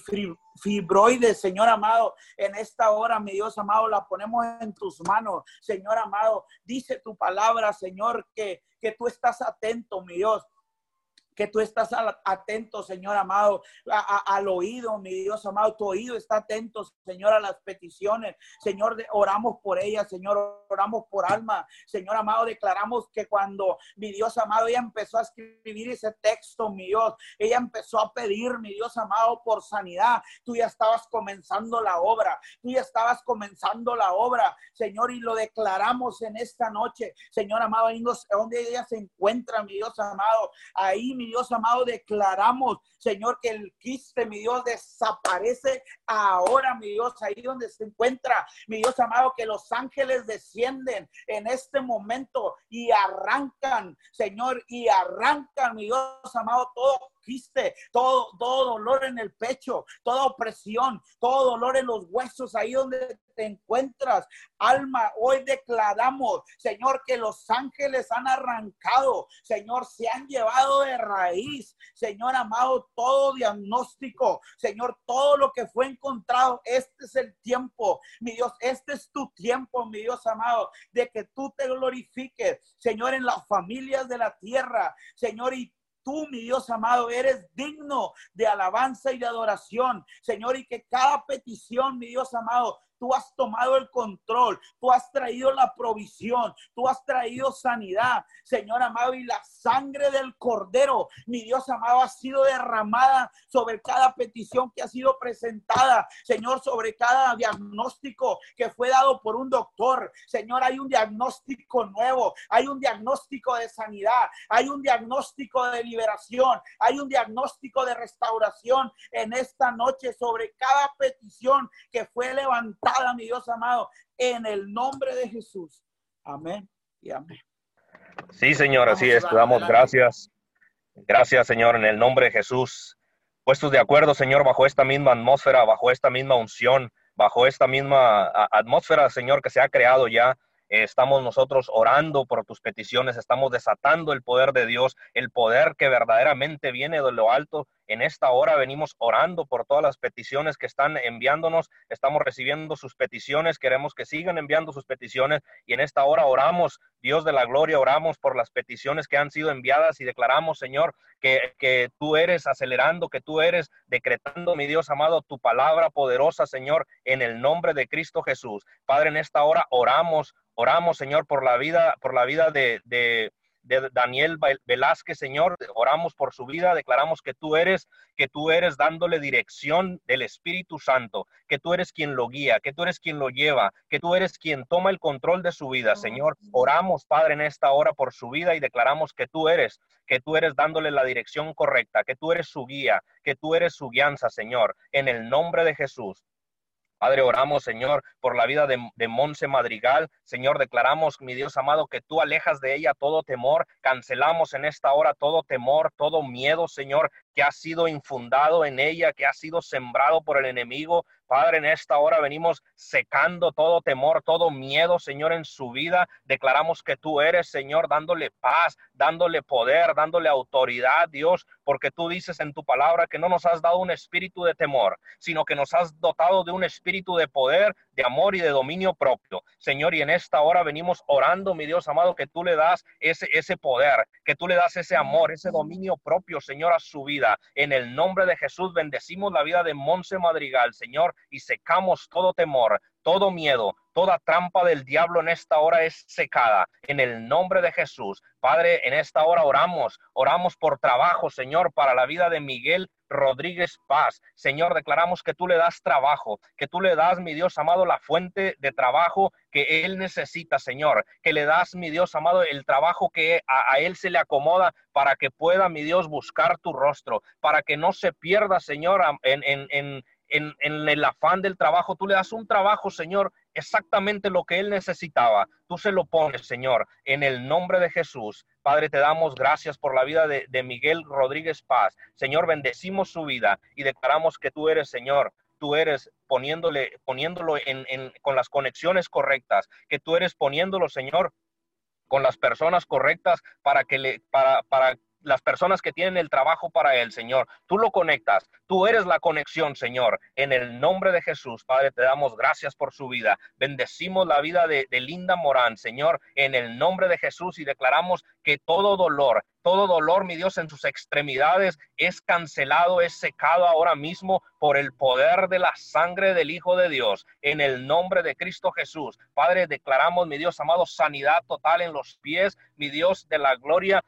fibroides, Señor amado, en esta hora, mi Dios amado, la ponemos en tus manos, Señor amado. Dice tu palabra, Señor, que, que tú estás atento, mi Dios que tú estás atento, Señor amado, al oído, mi Dios amado, tu oído está atento, Señor, a las peticiones. Señor, oramos por ella, Señor, oramos por alma. Señor amado, declaramos que cuando mi Dios amado, ella empezó a escribir ese texto, mi Dios, ella empezó a pedir, mi Dios amado, por sanidad. Tú ya estabas comenzando la obra, tú ya estabas comenzando la obra, Señor, y lo declaramos en esta noche, Señor amado, donde ella se encuentra, mi Dios amado, ahí, mi Dios amado, declaramos, Señor, que el quiste, mi Dios, desaparece ahora, mi Dios, ahí donde se encuentra, mi Dios amado, que los ángeles descienden en este momento y arrancan, Señor, y arrancan, mi Dios amado, todo quiste, todo, todo dolor en el pecho, toda opresión, todo dolor en los huesos, ahí donde te encuentras. Alma, hoy declaramos, Señor, que los ángeles han arrancado, Señor, se han llevado de raíz, Señor amado, todo diagnóstico, Señor, todo lo que fue encontrado, este es el tiempo, mi Dios, este es tu tiempo, mi Dios amado, de que tú te glorifiques, Señor, en las familias de la tierra, Señor, y tú, mi Dios amado, eres digno de alabanza y de adoración, Señor, y que cada petición, mi Dios amado, tú has tomado el control, tú has traído la provisión, tú has traído sanidad, Señor amado, y la sangre del cordero, mi Dios amado, ha sido derramada sobre cada petición que ha sido presentada, Señor, sobre cada diagnóstico que fue dado por un doctor. Señor, hay un diagnóstico nuevo, hay un diagnóstico de sanidad, hay un diagnóstico de liberación, hay un diagnóstico de restauración en esta noche sobre cada petición que fue levantada mi Dios amado, en el nombre de Jesús. Amén y amén. Sí, Señor, así es. Te damos gracias. Gracias, Señor, en el nombre de Jesús. Puestos de acuerdo, Señor, bajo esta misma atmósfera, bajo esta misma unción, bajo esta misma atmósfera, Señor, que se ha creado ya estamos nosotros orando por tus peticiones, estamos desatando el poder de Dios, el poder que verdaderamente viene de lo alto. En esta hora venimos orando por todas las peticiones que están enviándonos, estamos recibiendo sus peticiones, queremos que sigan enviando sus peticiones y en esta hora oramos, Dios de la gloria, oramos por las peticiones que han sido enviadas y declaramos, Señor, que, que tú eres acelerando, que tú eres decretando, mi Dios amado, tu palabra poderosa, Señor, en el nombre de Cristo Jesús. Padre, en esta hora oramos Oramos, Señor, por la vida, por la vida de, de, Daniel Velázquez, Señor. Oramos por su vida, declaramos que tú eres, que tú eres dándole dirección del Espíritu Santo, que tú eres quien lo guía, que tú eres quien lo lleva, que tú eres quien toma el control de su vida, Señor. Oramos, Padre, en esta hora por su vida y declaramos que tú eres, que tú eres dándole la dirección correcta, que tú eres su guía, que tú eres su guianza, Señor, en el nombre de Jesús. Padre, oramos, Señor, por la vida de, de, Monse Madrigal. Señor, declaramos, mi Dios amado, que tú alejas de ella todo temor. Cancelamos en esta hora todo temor, todo miedo, Señor, que ha sido infundado en ella, que ha sido sembrado por el enemigo. Padre, en esta hora venimos secando todo temor, todo miedo, Señor, en su vida. Declaramos que tú eres, Señor, dándole paz, dándole poder, dándole autoridad, Dios, porque tú dices en tu palabra que no nos has dado un espíritu de temor, sino que nos has dotado de un espíritu de poder, de amor y de dominio propio. Señor, y en esta hora venimos orando, mi Dios amado, que tú le das ese, ese poder, que tú le das ese amor, ese dominio propio, Señor, a su vida. En el nombre de Jesús bendecimos la vida de Monse Madrigal, Señor, y secamos todo temor, todo miedo, toda trampa del diablo en esta hora es secada. En el nombre de Jesús. Padre, en esta hora oramos, oramos por trabajo, Señor, para la vida de Miguel Rodríguez Paz. Señor, declaramos que tú le das trabajo, que tú le das, mi Dios amado, la fuente de trabajo que él necesita, Señor, que le das, mi Dios amado, el trabajo que a, él se le acomoda para que pueda, mi Dios, buscar tu rostro, para que no se pierda, Señor, en, en, en en, el afán del trabajo, tú le das un trabajo, Señor, exactamente lo que él necesitaba. Tú se lo pones, Señor, en el nombre de Jesús. Padre, te damos gracias por la vida de, Miguel Rodríguez Paz. Señor, bendecimos su vida y declaramos que tú eres, Señor, tú eres poniéndole, poniéndolo en, con las conexiones correctas, que tú eres poniéndolo, Señor, con las personas correctas para que le, para, para las personas que tienen el trabajo para Él, Señor. Tú lo conectas, tú eres la conexión, Señor. En el nombre de Jesús, Padre, te damos gracias por su vida. Bendecimos la vida de, Linda Morán, Señor, en el nombre de Jesús y declaramos que todo dolor, todo dolor, mi Dios, en sus extremidades es cancelado, es secado ahora mismo por el poder de la sangre del Hijo de Dios. En el nombre de Cristo Jesús. Padre, declaramos, mi Dios amado, sanidad total en los pies, mi Dios de la gloria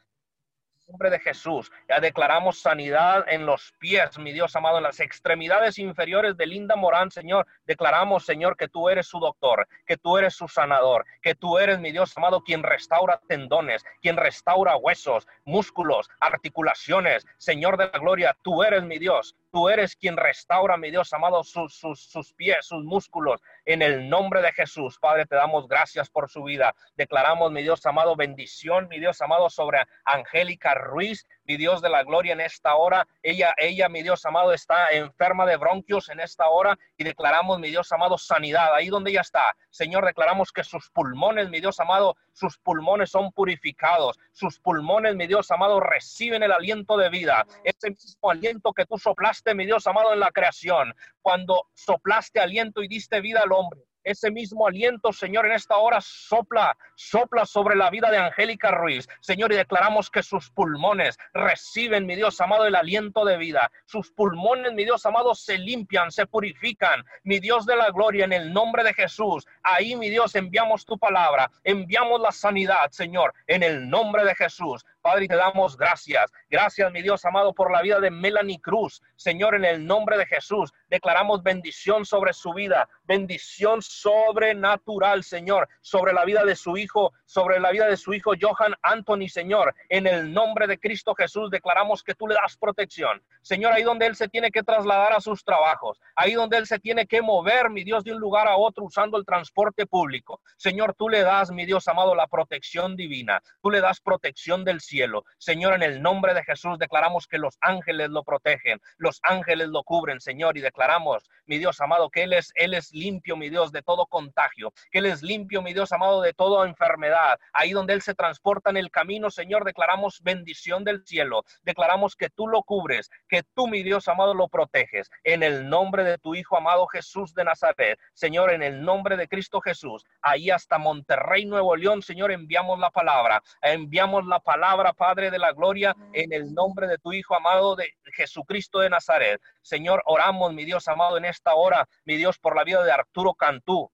nombre de Jesús. Ya declaramos sanidad en los pies, mi Dios amado, en las extremidades inferiores de Linda Morán, Señor. Declaramos, Señor, que tú eres su doctor, que tú eres su sanador, que tú eres, mi Dios amado, quien restaura tendones, quien restaura huesos, músculos, articulaciones. Señor de la gloria, tú eres mi Dios. Tú eres quien restaura, mi Dios amado, sus, sus, sus, pies, sus músculos. En el nombre de Jesús, Padre, te damos gracias por su vida. Declaramos, mi Dios amado, bendición, mi Dios amado, sobre Angélica Ruiz, mi Dios de la gloria, en esta hora. Ella, ella, mi Dios amado, está enferma de bronquios en esta hora y declaramos, mi Dios amado, sanidad. Ahí donde ella está, Señor, declaramos que sus pulmones, mi Dios amado, sus pulmones son purificados. Sus pulmones, mi Dios amado, reciben el aliento de vida. Ese mismo aliento que tú soplaste, mi Dios amado, en la creación. Cuando soplaste aliento y diste vida al hombre ese mismo aliento, Señor, en esta hora sopla, sopla sobre la vida de Angélica Ruiz. Señor, y declaramos que sus pulmones reciben, mi Dios amado, el aliento de vida. Sus pulmones, mi Dios amado, se limpian, se purifican. Mi Dios de la gloria, en el nombre de Jesús. Ahí, mi Dios, enviamos tu palabra, enviamos la sanidad, Señor, en el nombre de Jesús. Padre, te damos gracias. Gracias, mi Dios amado, por la vida de Melanie Cruz. Señor, en el nombre de Jesús, declaramos bendición sobre su vida, bendición sobrenatural, Señor, sobre la vida de su hijo, sobre la vida de su hijo Johan Anthony, Señor. En el nombre de Cristo Jesús, declaramos que tú le das protección. Señor, ahí donde él se tiene que trasladar a sus trabajos, ahí donde él se tiene que mover, mi Dios, de un lugar a otro usando el transporte público. Señor, tú le das, mi Dios amado, la protección divina. Tú le das protección del cielo. Señor, en el nombre de Jesús declaramos que los ángeles lo protegen, los ángeles lo cubren, Señor, y declaramos, mi Dios amado, que Él es, Él es limpio, mi Dios, de todo contagio, que Él es limpio, mi Dios amado, de toda enfermedad. Ahí donde Él se transporta en el camino, Señor, declaramos bendición del cielo, declaramos que tú lo cubres, que tú, mi Dios amado, lo proteges. En el nombre de tu Hijo amado Jesús de Nazaret, Señor, en el nombre de Cristo Jesús, ahí hasta Monterrey, Nuevo León, Señor, enviamos la palabra, enviamos la palabra Padre de la gloria, en el nombre de tu Hijo amado de Jesucristo de Nazaret. Señor, oramos, mi Dios amado, en esta hora, mi Dios, por la vida de Arturo Cantú.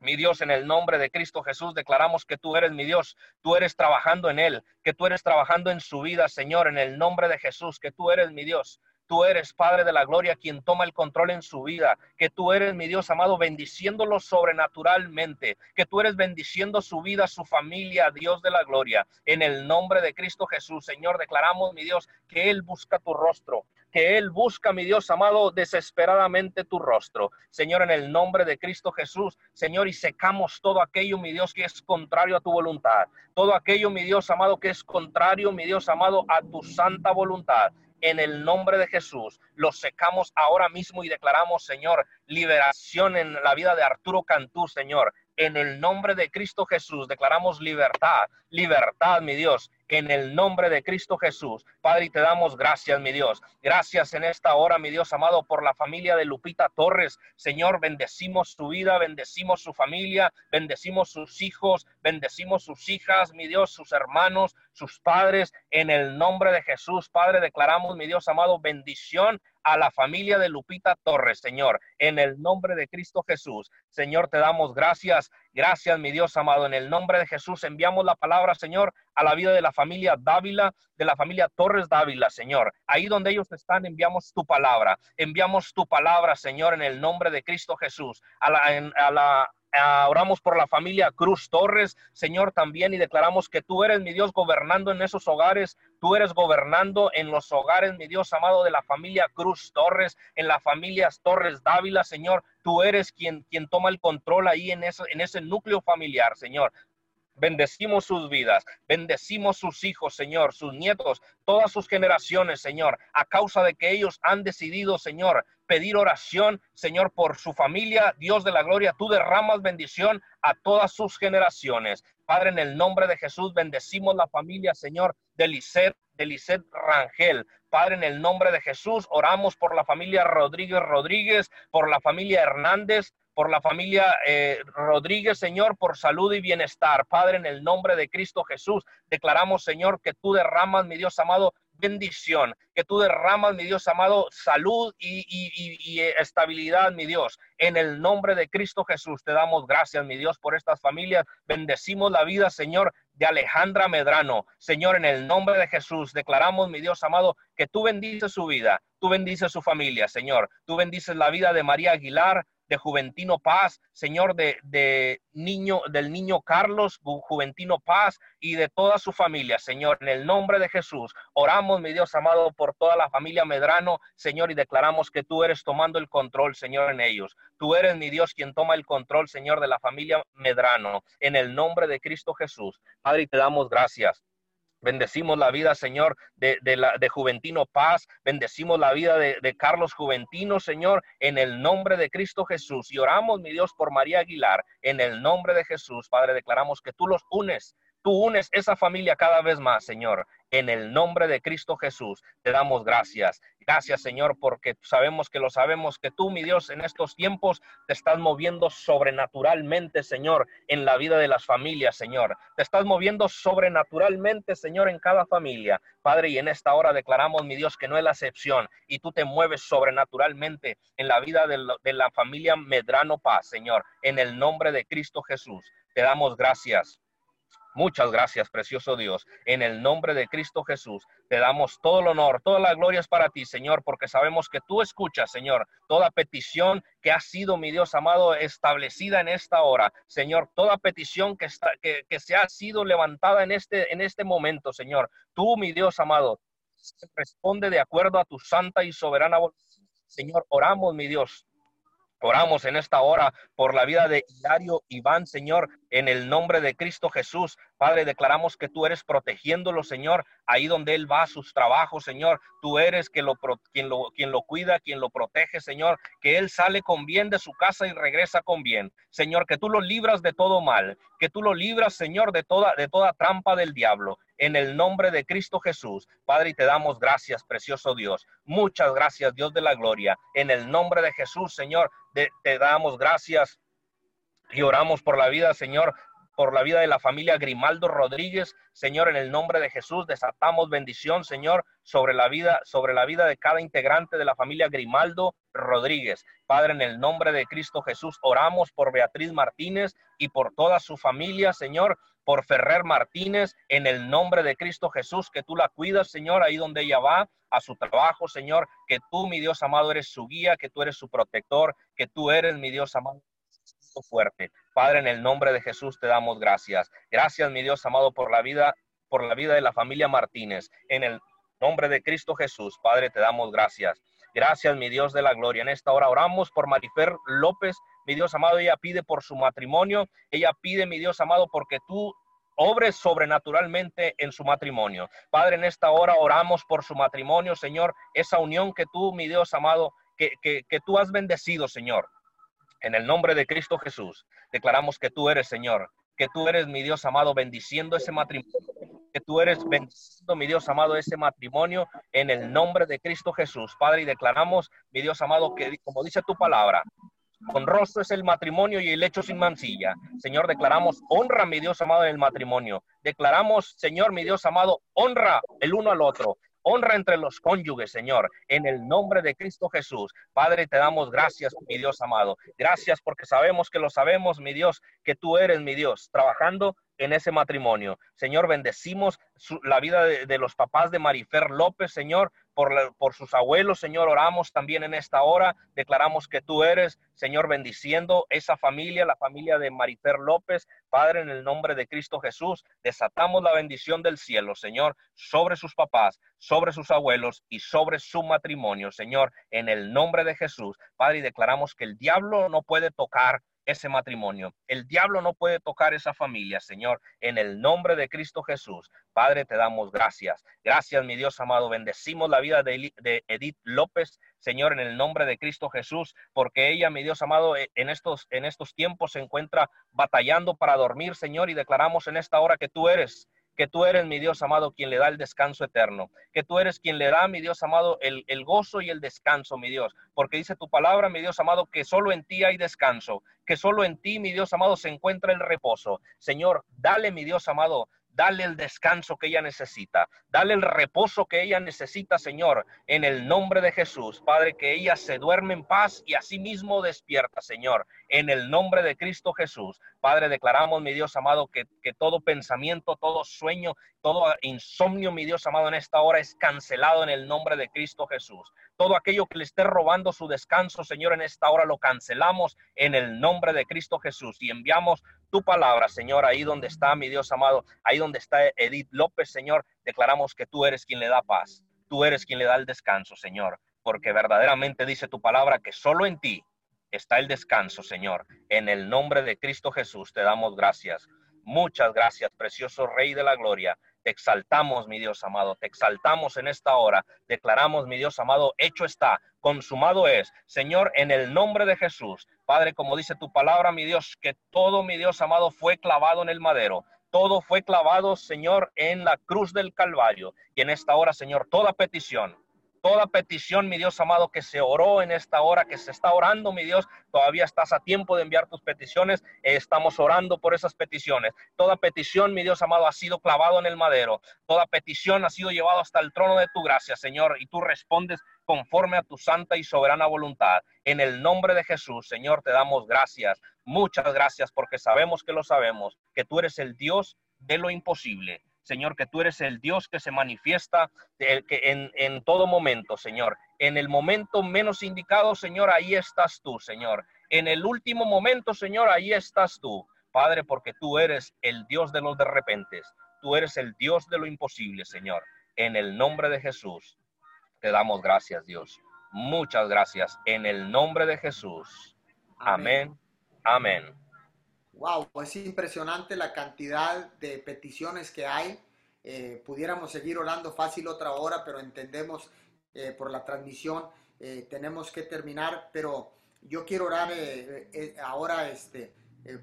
Mi Dios, en el nombre de Cristo Jesús, declaramos que tú eres mi Dios, tú eres trabajando en Él, que tú eres trabajando en su vida, Señor, en el nombre de Jesús, que tú eres mi Dios. Tú eres Padre de la Gloria quien toma el control en su vida, que tú eres mi Dios amado bendiciéndolo sobrenaturalmente, que tú eres bendiciendo su vida, su familia, Dios de la Gloria. En el nombre de Cristo Jesús, Señor, declaramos mi Dios que Él busca tu rostro, que Él busca, mi Dios amado, desesperadamente tu rostro. Señor, en el nombre de Cristo Jesús, Señor, y secamos todo aquello, mi Dios, que es contrario a tu voluntad. Todo aquello, mi Dios amado, que es contrario, mi Dios amado, a tu santa voluntad en el nombre de Jesús. Los secamos ahora mismo y declaramos, Señor, liberación en la vida de Arturo Cantú, Señor. En el nombre de Cristo Jesús declaramos libertad, libertad, mi Dios, en el nombre de Cristo Jesús. Padre, te damos gracias, mi Dios. Gracias en esta hora, mi Dios amado, por la familia de Lupita Torres. Señor, bendecimos su vida, bendecimos su familia, bendecimos sus hijos, bendecimos sus hijas, mi Dios, sus hermanos, sus padres. En el nombre de Jesús, Padre, declaramos, mi Dios amado, bendición a la familia de Lupita Torres, Señor, en el nombre de Cristo Jesús. Señor, te damos gracias. Gracias, mi Dios amado. En el nombre de Jesús enviamos la palabra, Señor, a la vida de la familia Dávila, de la familia Torres Dávila, Señor. Ahí donde ellos están, enviamos tu palabra. Enviamos tu palabra, Señor, en el nombre de Cristo Jesús. A la, a la, oramos por la familia Cruz Torres, Señor, también, y declaramos que tú eres mi Dios gobernando en esos hogares, tú eres gobernando en los hogares, mi Dios amado, de la familia Cruz Torres, en la familia Torres Dávila, Señor, tú eres quien, quien toma el control ahí en, eso, en ese núcleo familiar, Señor. Bendecimos sus vidas, bendecimos sus hijos, Señor, sus nietos, todas sus generaciones, Señor, a causa de que ellos han decidido, Señor, pedir oración, Señor, por su familia. Dios de la gloria, tú derramas bendición a todas sus generaciones. Padre, en el nombre de Jesús, bendecimos la familia, Señor, de Lisset, de Lisset Rangel. Padre, en el nombre de Jesús, oramos por la familia Rodríguez Rodríguez, por la familia Hernández, por la familia eh, Rodríguez, Señor, por salud y bienestar. Padre, en el nombre de Cristo Jesús, declaramos, Señor, que tú derramas, mi Dios amado, bendición, que tú derramas, mi Dios amado, salud y, estabilidad, mi Dios. En el nombre de Cristo Jesús te damos gracias, mi Dios, por estas familias. Bendecimos la vida, Señor, de Alejandra Medrano. Señor, en el nombre de Jesús declaramos, mi Dios amado, que tú bendices su vida, tú bendices su familia, Señor. Tú bendices la vida de María Aguilar, de Juventino Paz, Señor, de, niño, del niño Carlos Juventino Paz y de toda su familia, Señor. En el nombre de Jesús, oramos, mi Dios amado, por toda la familia Medrano, Señor, y declaramos que tú eres tomando el control, Señor, en ellos. Tú eres, mi Dios, quien toma el control, Señor, de la familia Medrano. En el nombre de Cristo Jesús. Padre, te damos gracias. Bendecimos la vida, Señor, de, la, de Juventino Paz. Bendecimos la vida de, de, Carlos Juventino, Señor, en el nombre de Cristo Jesús. Y oramos, mi Dios, por María Aguilar, en el nombre de Jesús. Padre, declaramos que tú los unes. Tú unes esa familia cada vez más, Señor. En el nombre de Cristo Jesús, te damos gracias. Gracias, Señor, porque sabemos que lo sabemos, que tú, mi Dios, en estos tiempos te estás moviendo sobrenaturalmente, Señor, en la vida de las familias, Señor. Te estás moviendo sobrenaturalmente, Señor, en cada familia. Padre, y en esta hora declaramos, mi Dios, que no es la excepción y tú te mueves sobrenaturalmente en la vida de, la familia Medrano Paz, Señor, en el nombre de Cristo Jesús. Te damos gracias. Muchas gracias, precioso Dios. En el nombre de Cristo Jesús, te damos todo el honor, toda la gloria es para ti, Señor, porque sabemos que tú escuchas, Señor, toda petición que ha sido, mi Dios amado, establecida en esta hora. Señor, toda petición que, está, que, que se ha sido levantada en este, en este momento, Señor. Tú, mi Dios amado, responde de acuerdo a tu santa y soberana voluntad. Señor, oramos, mi Dios, Oramos en esta hora por la vida de Hilario Iván, Señor, en el nombre de Cristo Jesús. Padre, declaramos que tú eres protegiéndolo, Señor, ahí donde él va a sus trabajos, Señor. Tú eres quien lo, quien, lo, quien lo cuida, quien lo protege, Señor. Que él sale con bien de su casa y regresa con bien. Señor, que tú lo libras de todo mal. Que tú lo libras, Señor, de toda, de toda trampa del diablo en el nombre de Cristo Jesús. Padre, y te damos gracias, precioso Dios. Muchas gracias, Dios de la gloria. En el nombre de Jesús, Señor, te damos gracias y oramos por la vida, Señor, por la vida de la familia Grimaldo Rodríguez. Señor, en el nombre de Jesús, desatamos bendición, Señor, sobre la vida, sobre la vida de cada integrante de la familia Grimaldo Rodríguez. Padre, en el nombre de Cristo Jesús, oramos por Beatriz Martínez y por toda su familia, Señor, por Ferrer Martínez, en el nombre de Cristo Jesús, que tú la cuidas, Señor, ahí donde ella va, a su trabajo, Señor, que tú, mi Dios amado, eres su guía, que tú eres su protector, que tú eres, mi Dios amado, fuerte. Padre, en el nombre de Jesús te damos gracias. Gracias, mi Dios amado, por la vida, por la vida de la familia Martínez. En el nombre de Cristo Jesús, Padre, te damos gracias. Gracias, mi Dios de la gloria. En esta hora oramos por Marifer López, mi Dios amado. Ella pide por su matrimonio. Ella pide, mi Dios amado, porque tú obres sobrenaturalmente en su matrimonio. Padre, en esta hora oramos por su matrimonio, Señor, esa unión que tú, mi Dios amado, que, que, tú has bendecido, Señor. En el nombre de Cristo Jesús, declaramos que tú eres Señor, que tú eres mi Dios amado, bendiciendo ese matrimonio, que tú eres bendiciendo mi Dios amado ese matrimonio en el nombre de Cristo Jesús. Padre, y declaramos, mi Dios amado, que como dice tu palabra, Honroso es el matrimonio y el hecho sin mancilla. Señor, declaramos honra, mi Dios amado, en el matrimonio. Declaramos, Señor, mi Dios amado, honra el uno al otro honra entre los cónyuges, Señor, en el nombre de Cristo Jesús. Padre, te damos gracias, mi Dios amado. Gracias porque sabemos que lo sabemos, mi Dios, que tú eres mi Dios, trabajando en ese matrimonio. Señor, bendecimos la vida de, los papás de Marifer López, Señor, por, sus abuelos, Señor, oramos también en esta hora, declaramos que tú eres, Señor, bendiciendo esa familia, la familia de Marifer López, Padre, en el nombre de Cristo Jesús, desatamos la bendición del cielo, Señor, sobre sus papás, sobre sus abuelos y sobre su matrimonio, Señor, en el nombre de Jesús, Padre, y declaramos que el diablo no puede tocar ese matrimonio. El diablo no puede tocar esa familia, Señor, en el nombre de Cristo Jesús. Padre, te damos gracias. Gracias, mi Dios amado. Bendecimos la vida de, Edith López, Señor, en el nombre de Cristo Jesús, porque ella, mi Dios amado, eh, en estos, en estos tiempos se encuentra batallando para dormir, Señor, y declaramos en esta hora que tú eres que tú eres mi Dios amado quien le da el descanso eterno, que tú eres quien le da, mi Dios amado, el, el, gozo y el descanso, mi Dios, porque dice tu palabra, mi Dios amado, que solo en ti hay descanso, que solo en ti, mi Dios amado, se encuentra el reposo. Señor, dale, mi Dios amado, dale el descanso que ella necesita, dale el reposo que ella necesita, Señor, en el nombre de Jesús. Padre, que ella se duerme en paz y asimismo despierta, Señor, en el nombre de Cristo Jesús. Padre, declaramos, mi Dios amado, que, que todo pensamiento, todo sueño, todo insomnio, mi Dios amado, en esta hora es cancelado en el nombre de Cristo Jesús. Todo aquello que le esté robando su descanso, Señor, en esta hora lo cancelamos en el nombre de Cristo Jesús y enviamos tu palabra, Señor, ahí donde está mi Dios amado, ahí donde está Edith López, Señor, declaramos que tú eres quien le da paz, tú eres quien le da el descanso, Señor, porque verdaderamente dice tu palabra que solo en ti está el descanso, Señor. En el nombre de Cristo Jesús te damos gracias. Muchas gracias, precioso Rey de la Gloria. Te exaltamos, mi Dios amado, te exaltamos en esta hora. Declaramos, mi Dios amado, hecho está, consumado es. Señor, en el nombre de Jesús, Padre, como dice tu palabra, mi Dios, que todo, mi Dios amado, fue clavado en el madero. Todo fue clavado, Señor, en la cruz del Calvario. Y en esta hora, Señor, toda petición, Toda petición, mi Dios amado, que se oró en esta hora, que se está orando, mi Dios, todavía estás a tiempo de enviar tus peticiones. estamos orando por esas peticiones. Toda petición, mi Dios amado, ha sido clavado en el madero. Toda petición ha sido llevado hasta el trono de tu gracia, Señor, y tú respondes conforme a tu santa y soberana voluntad. En el nombre de Jesús, Señor, te damos gracias. Muchas gracias porque sabemos que lo sabemos, que tú eres el Dios de lo imposible Señor, que tú eres el Dios que se manifiesta que en, en todo momento, Señor. En el momento menos indicado, Señor, ahí estás tú, Señor. En el último momento, Señor, ahí estás tú. Padre, porque tú eres el Dios de los de repentes. Tú eres el Dios de lo imposible, Señor. En el nombre de Jesús, te damos gracias, Dios. Muchas gracias. En el nombre de Jesús. Amén. Amén. Wow, es impresionante la cantidad de peticiones que hay. Eh, pudiéramos seguir orando fácil otra hora, pero entendemos eh, por la transmisión eh, tenemos que terminar. Pero yo quiero orar ahora este,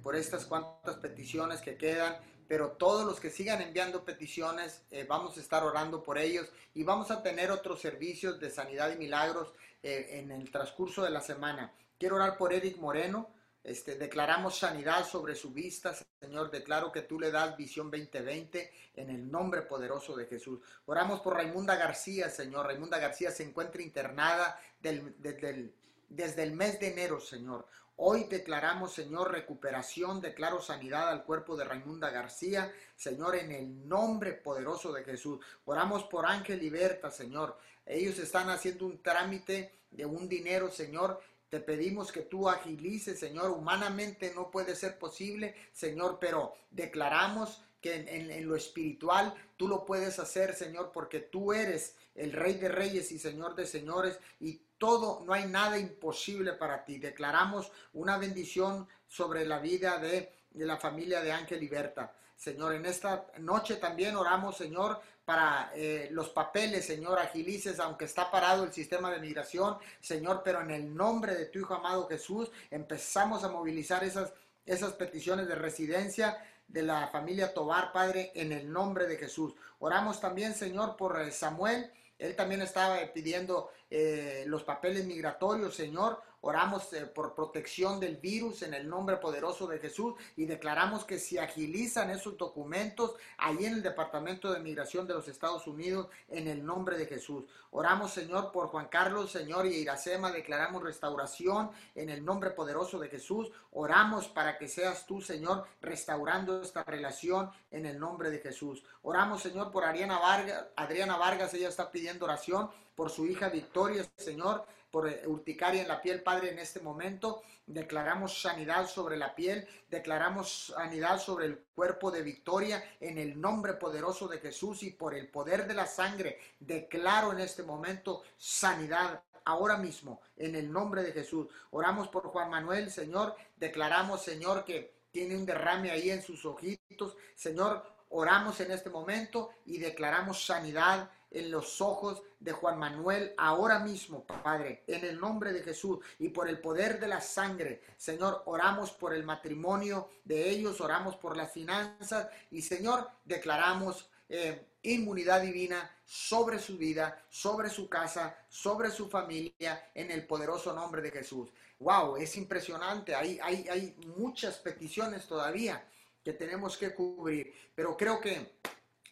por estas cuantas peticiones que quedan. Pero todos los que sigan enviando peticiones, vamos a estar orando por ellos y vamos a tener otros servicios de sanidad y milagros en el transcurso de la semana. Quiero orar por Eric Moreno. Este, declaramos sanidad sobre su vista, Señor. Declaro que tú le das visión 2020 en el nombre poderoso de Jesús. Oramos por Raimunda García, Señor. Raimunda García se encuentra internada desde el mes de enero, Señor. Hoy declaramos, Señor, recuperación, declaro sanidad al cuerpo de Raimunda García, Señor, en el nombre poderoso de Jesús. Oramos por Ángel Liberta, Señor. Ellos están haciendo un trámite de un dinero, Señor, te pedimos que tú agilices, Señor. Humanamente no puede ser posible, Señor, pero declaramos que en, lo espiritual tú lo puedes hacer, Señor, porque tú eres el Rey de Reyes y Señor de Señores y todo, no hay nada imposible para ti. Declaramos una bendición sobre la vida de, la familia de Ángel Liberta. Señor, en esta noche también oramos, Señor, para eh, los papeles, Señor, agilices, aunque está parado el sistema de migración, Señor, pero en el nombre de tu Hijo amado Jesús, empezamos a movilizar esas, esas peticiones de residencia de la familia Tobar, Padre, en el nombre de Jesús. Oramos también, Señor, por eh, Samuel. Él también estaba pidiendo eh, los papeles migratorios, Señor. Oramos eh, por protección del virus en el nombre poderoso de Jesús y declaramos que si agilizan esos documentos ahí en el Departamento de Migración de los Estados Unidos en el nombre de Jesús. Oramos, Señor, por Juan Carlos, Señor, y Iracema. Declaramos restauración en el nombre poderoso de Jesús. Oramos para que seas tú, Señor, restaurando esta relación en el nombre de Jesús. Oramos, Señor, por Adriana Vargas. Adriana Vargas, ella está pidiendo oración por su hija Victoria, Señor por eh, urticaria en la piel, Padre, en este momento. Declaramos sanidad sobre la piel, declaramos sanidad sobre el cuerpo de victoria en el nombre poderoso de Jesús y por el poder de la sangre. Declaro en este momento sanidad ahora mismo, en el nombre de Jesús. Oramos por Juan Manuel, Señor. Declaramos, Señor, que tiene un derrame ahí en sus ojitos. Señor, oramos en este momento y declaramos sanidad en los ojos de Juan Manuel ahora mismo, Padre, en el nombre de Jesús y por el poder de la sangre. Señor, oramos por el matrimonio de ellos, oramos por las finanzas y Señor, declaramos eh, inmunidad divina sobre su vida, sobre su casa, sobre su familia, en el poderoso nombre de Jesús. Wow, es impresionante. Hay, hay, hay muchas peticiones todavía que tenemos que cubrir, pero creo que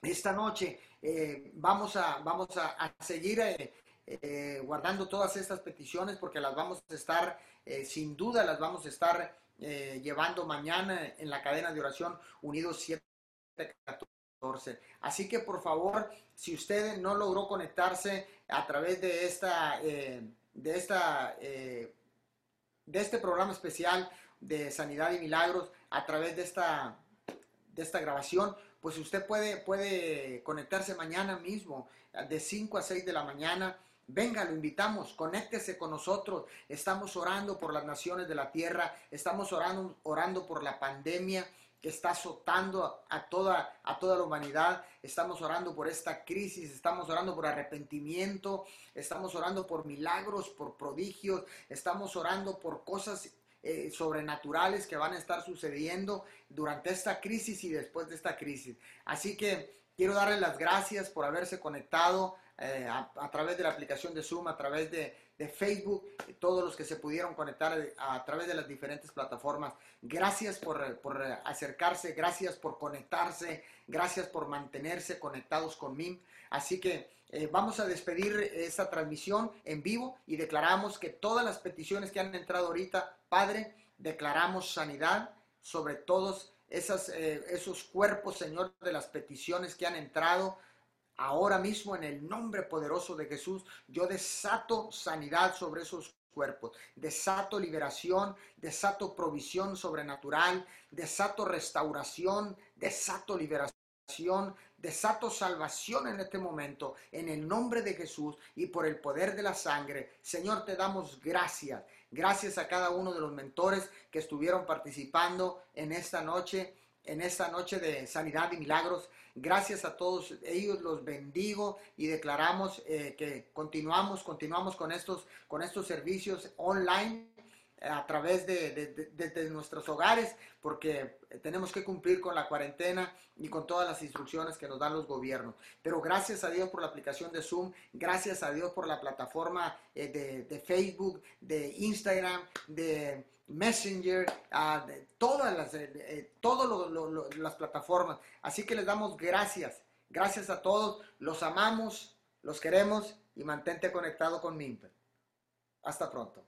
esta noche eh, vamos a, vamos a, seguir eh, eh, guardando todas estas peticiones porque las vamos a estar, sin duda las vamos a estar llevando mañana en la cadena de oración Unidos 714. Así que por favor, si usted no logró conectarse a través de esta, de esta, de este programa especial de Sanidad y Milagros, a través de esta, de esta grabación, pues usted puede, puede conectarse mañana mismo, de 5 a 6 de la mañana. Venga, lo invitamos, conéctese con nosotros. Estamos orando por las naciones de la tierra, estamos orando, orando por la pandemia que está azotando a toda, a toda la humanidad. Estamos orando por esta crisis, estamos orando por arrepentimiento, estamos orando por milagros, por prodigios, estamos orando por cosas eh, sobrenaturales que van a estar sucediendo durante esta crisis y después de esta crisis. Así que quiero darles las gracias por haberse conectado eh, a, través de la aplicación de Zoom, a través de, Facebook, todos los que se pudieron conectar a, través de las diferentes plataformas. Gracias por, por, acercarse, gracias por conectarse, gracias por mantenerse conectados con MIM. Así que eh, vamos a despedir esta transmisión en vivo y declaramos que todas las peticiones que han entrado ahorita, Padre, declaramos sanidad sobre todos eh, esos cuerpos, Señor, de las peticiones que han entrado. Ahora mismo, en el nombre poderoso de Jesús, yo desato sanidad sobre esos cuerpos, desato liberación, desato provisión sobrenatural, desato restauración, desato liberación desato salvación en este momento, en el nombre de Jesús y por el poder de la sangre. Señor, te damos gracias. Gracias a cada uno de los mentores que estuvieron participando en esta noche, en esta noche de sanidad y milagros. Gracias a todos ellos, los bendigo y declaramos eh, que continuamos, continuamos con estos, con estos servicios online a través de, nuestros hogares, porque tenemos que cumplir con la cuarentena y con todas las instrucciones que nos dan los gobiernos. Pero gracias a Dios por la aplicación de Zoom, gracias a Dios por la plataforma eh, de, Facebook, de Instagram, de Messenger, de todas las, eh, eh, todas las plataformas. Así que les damos gracias. Gracias a todos. Los amamos, los queremos y mantente conectado con Mimper. Hasta pronto.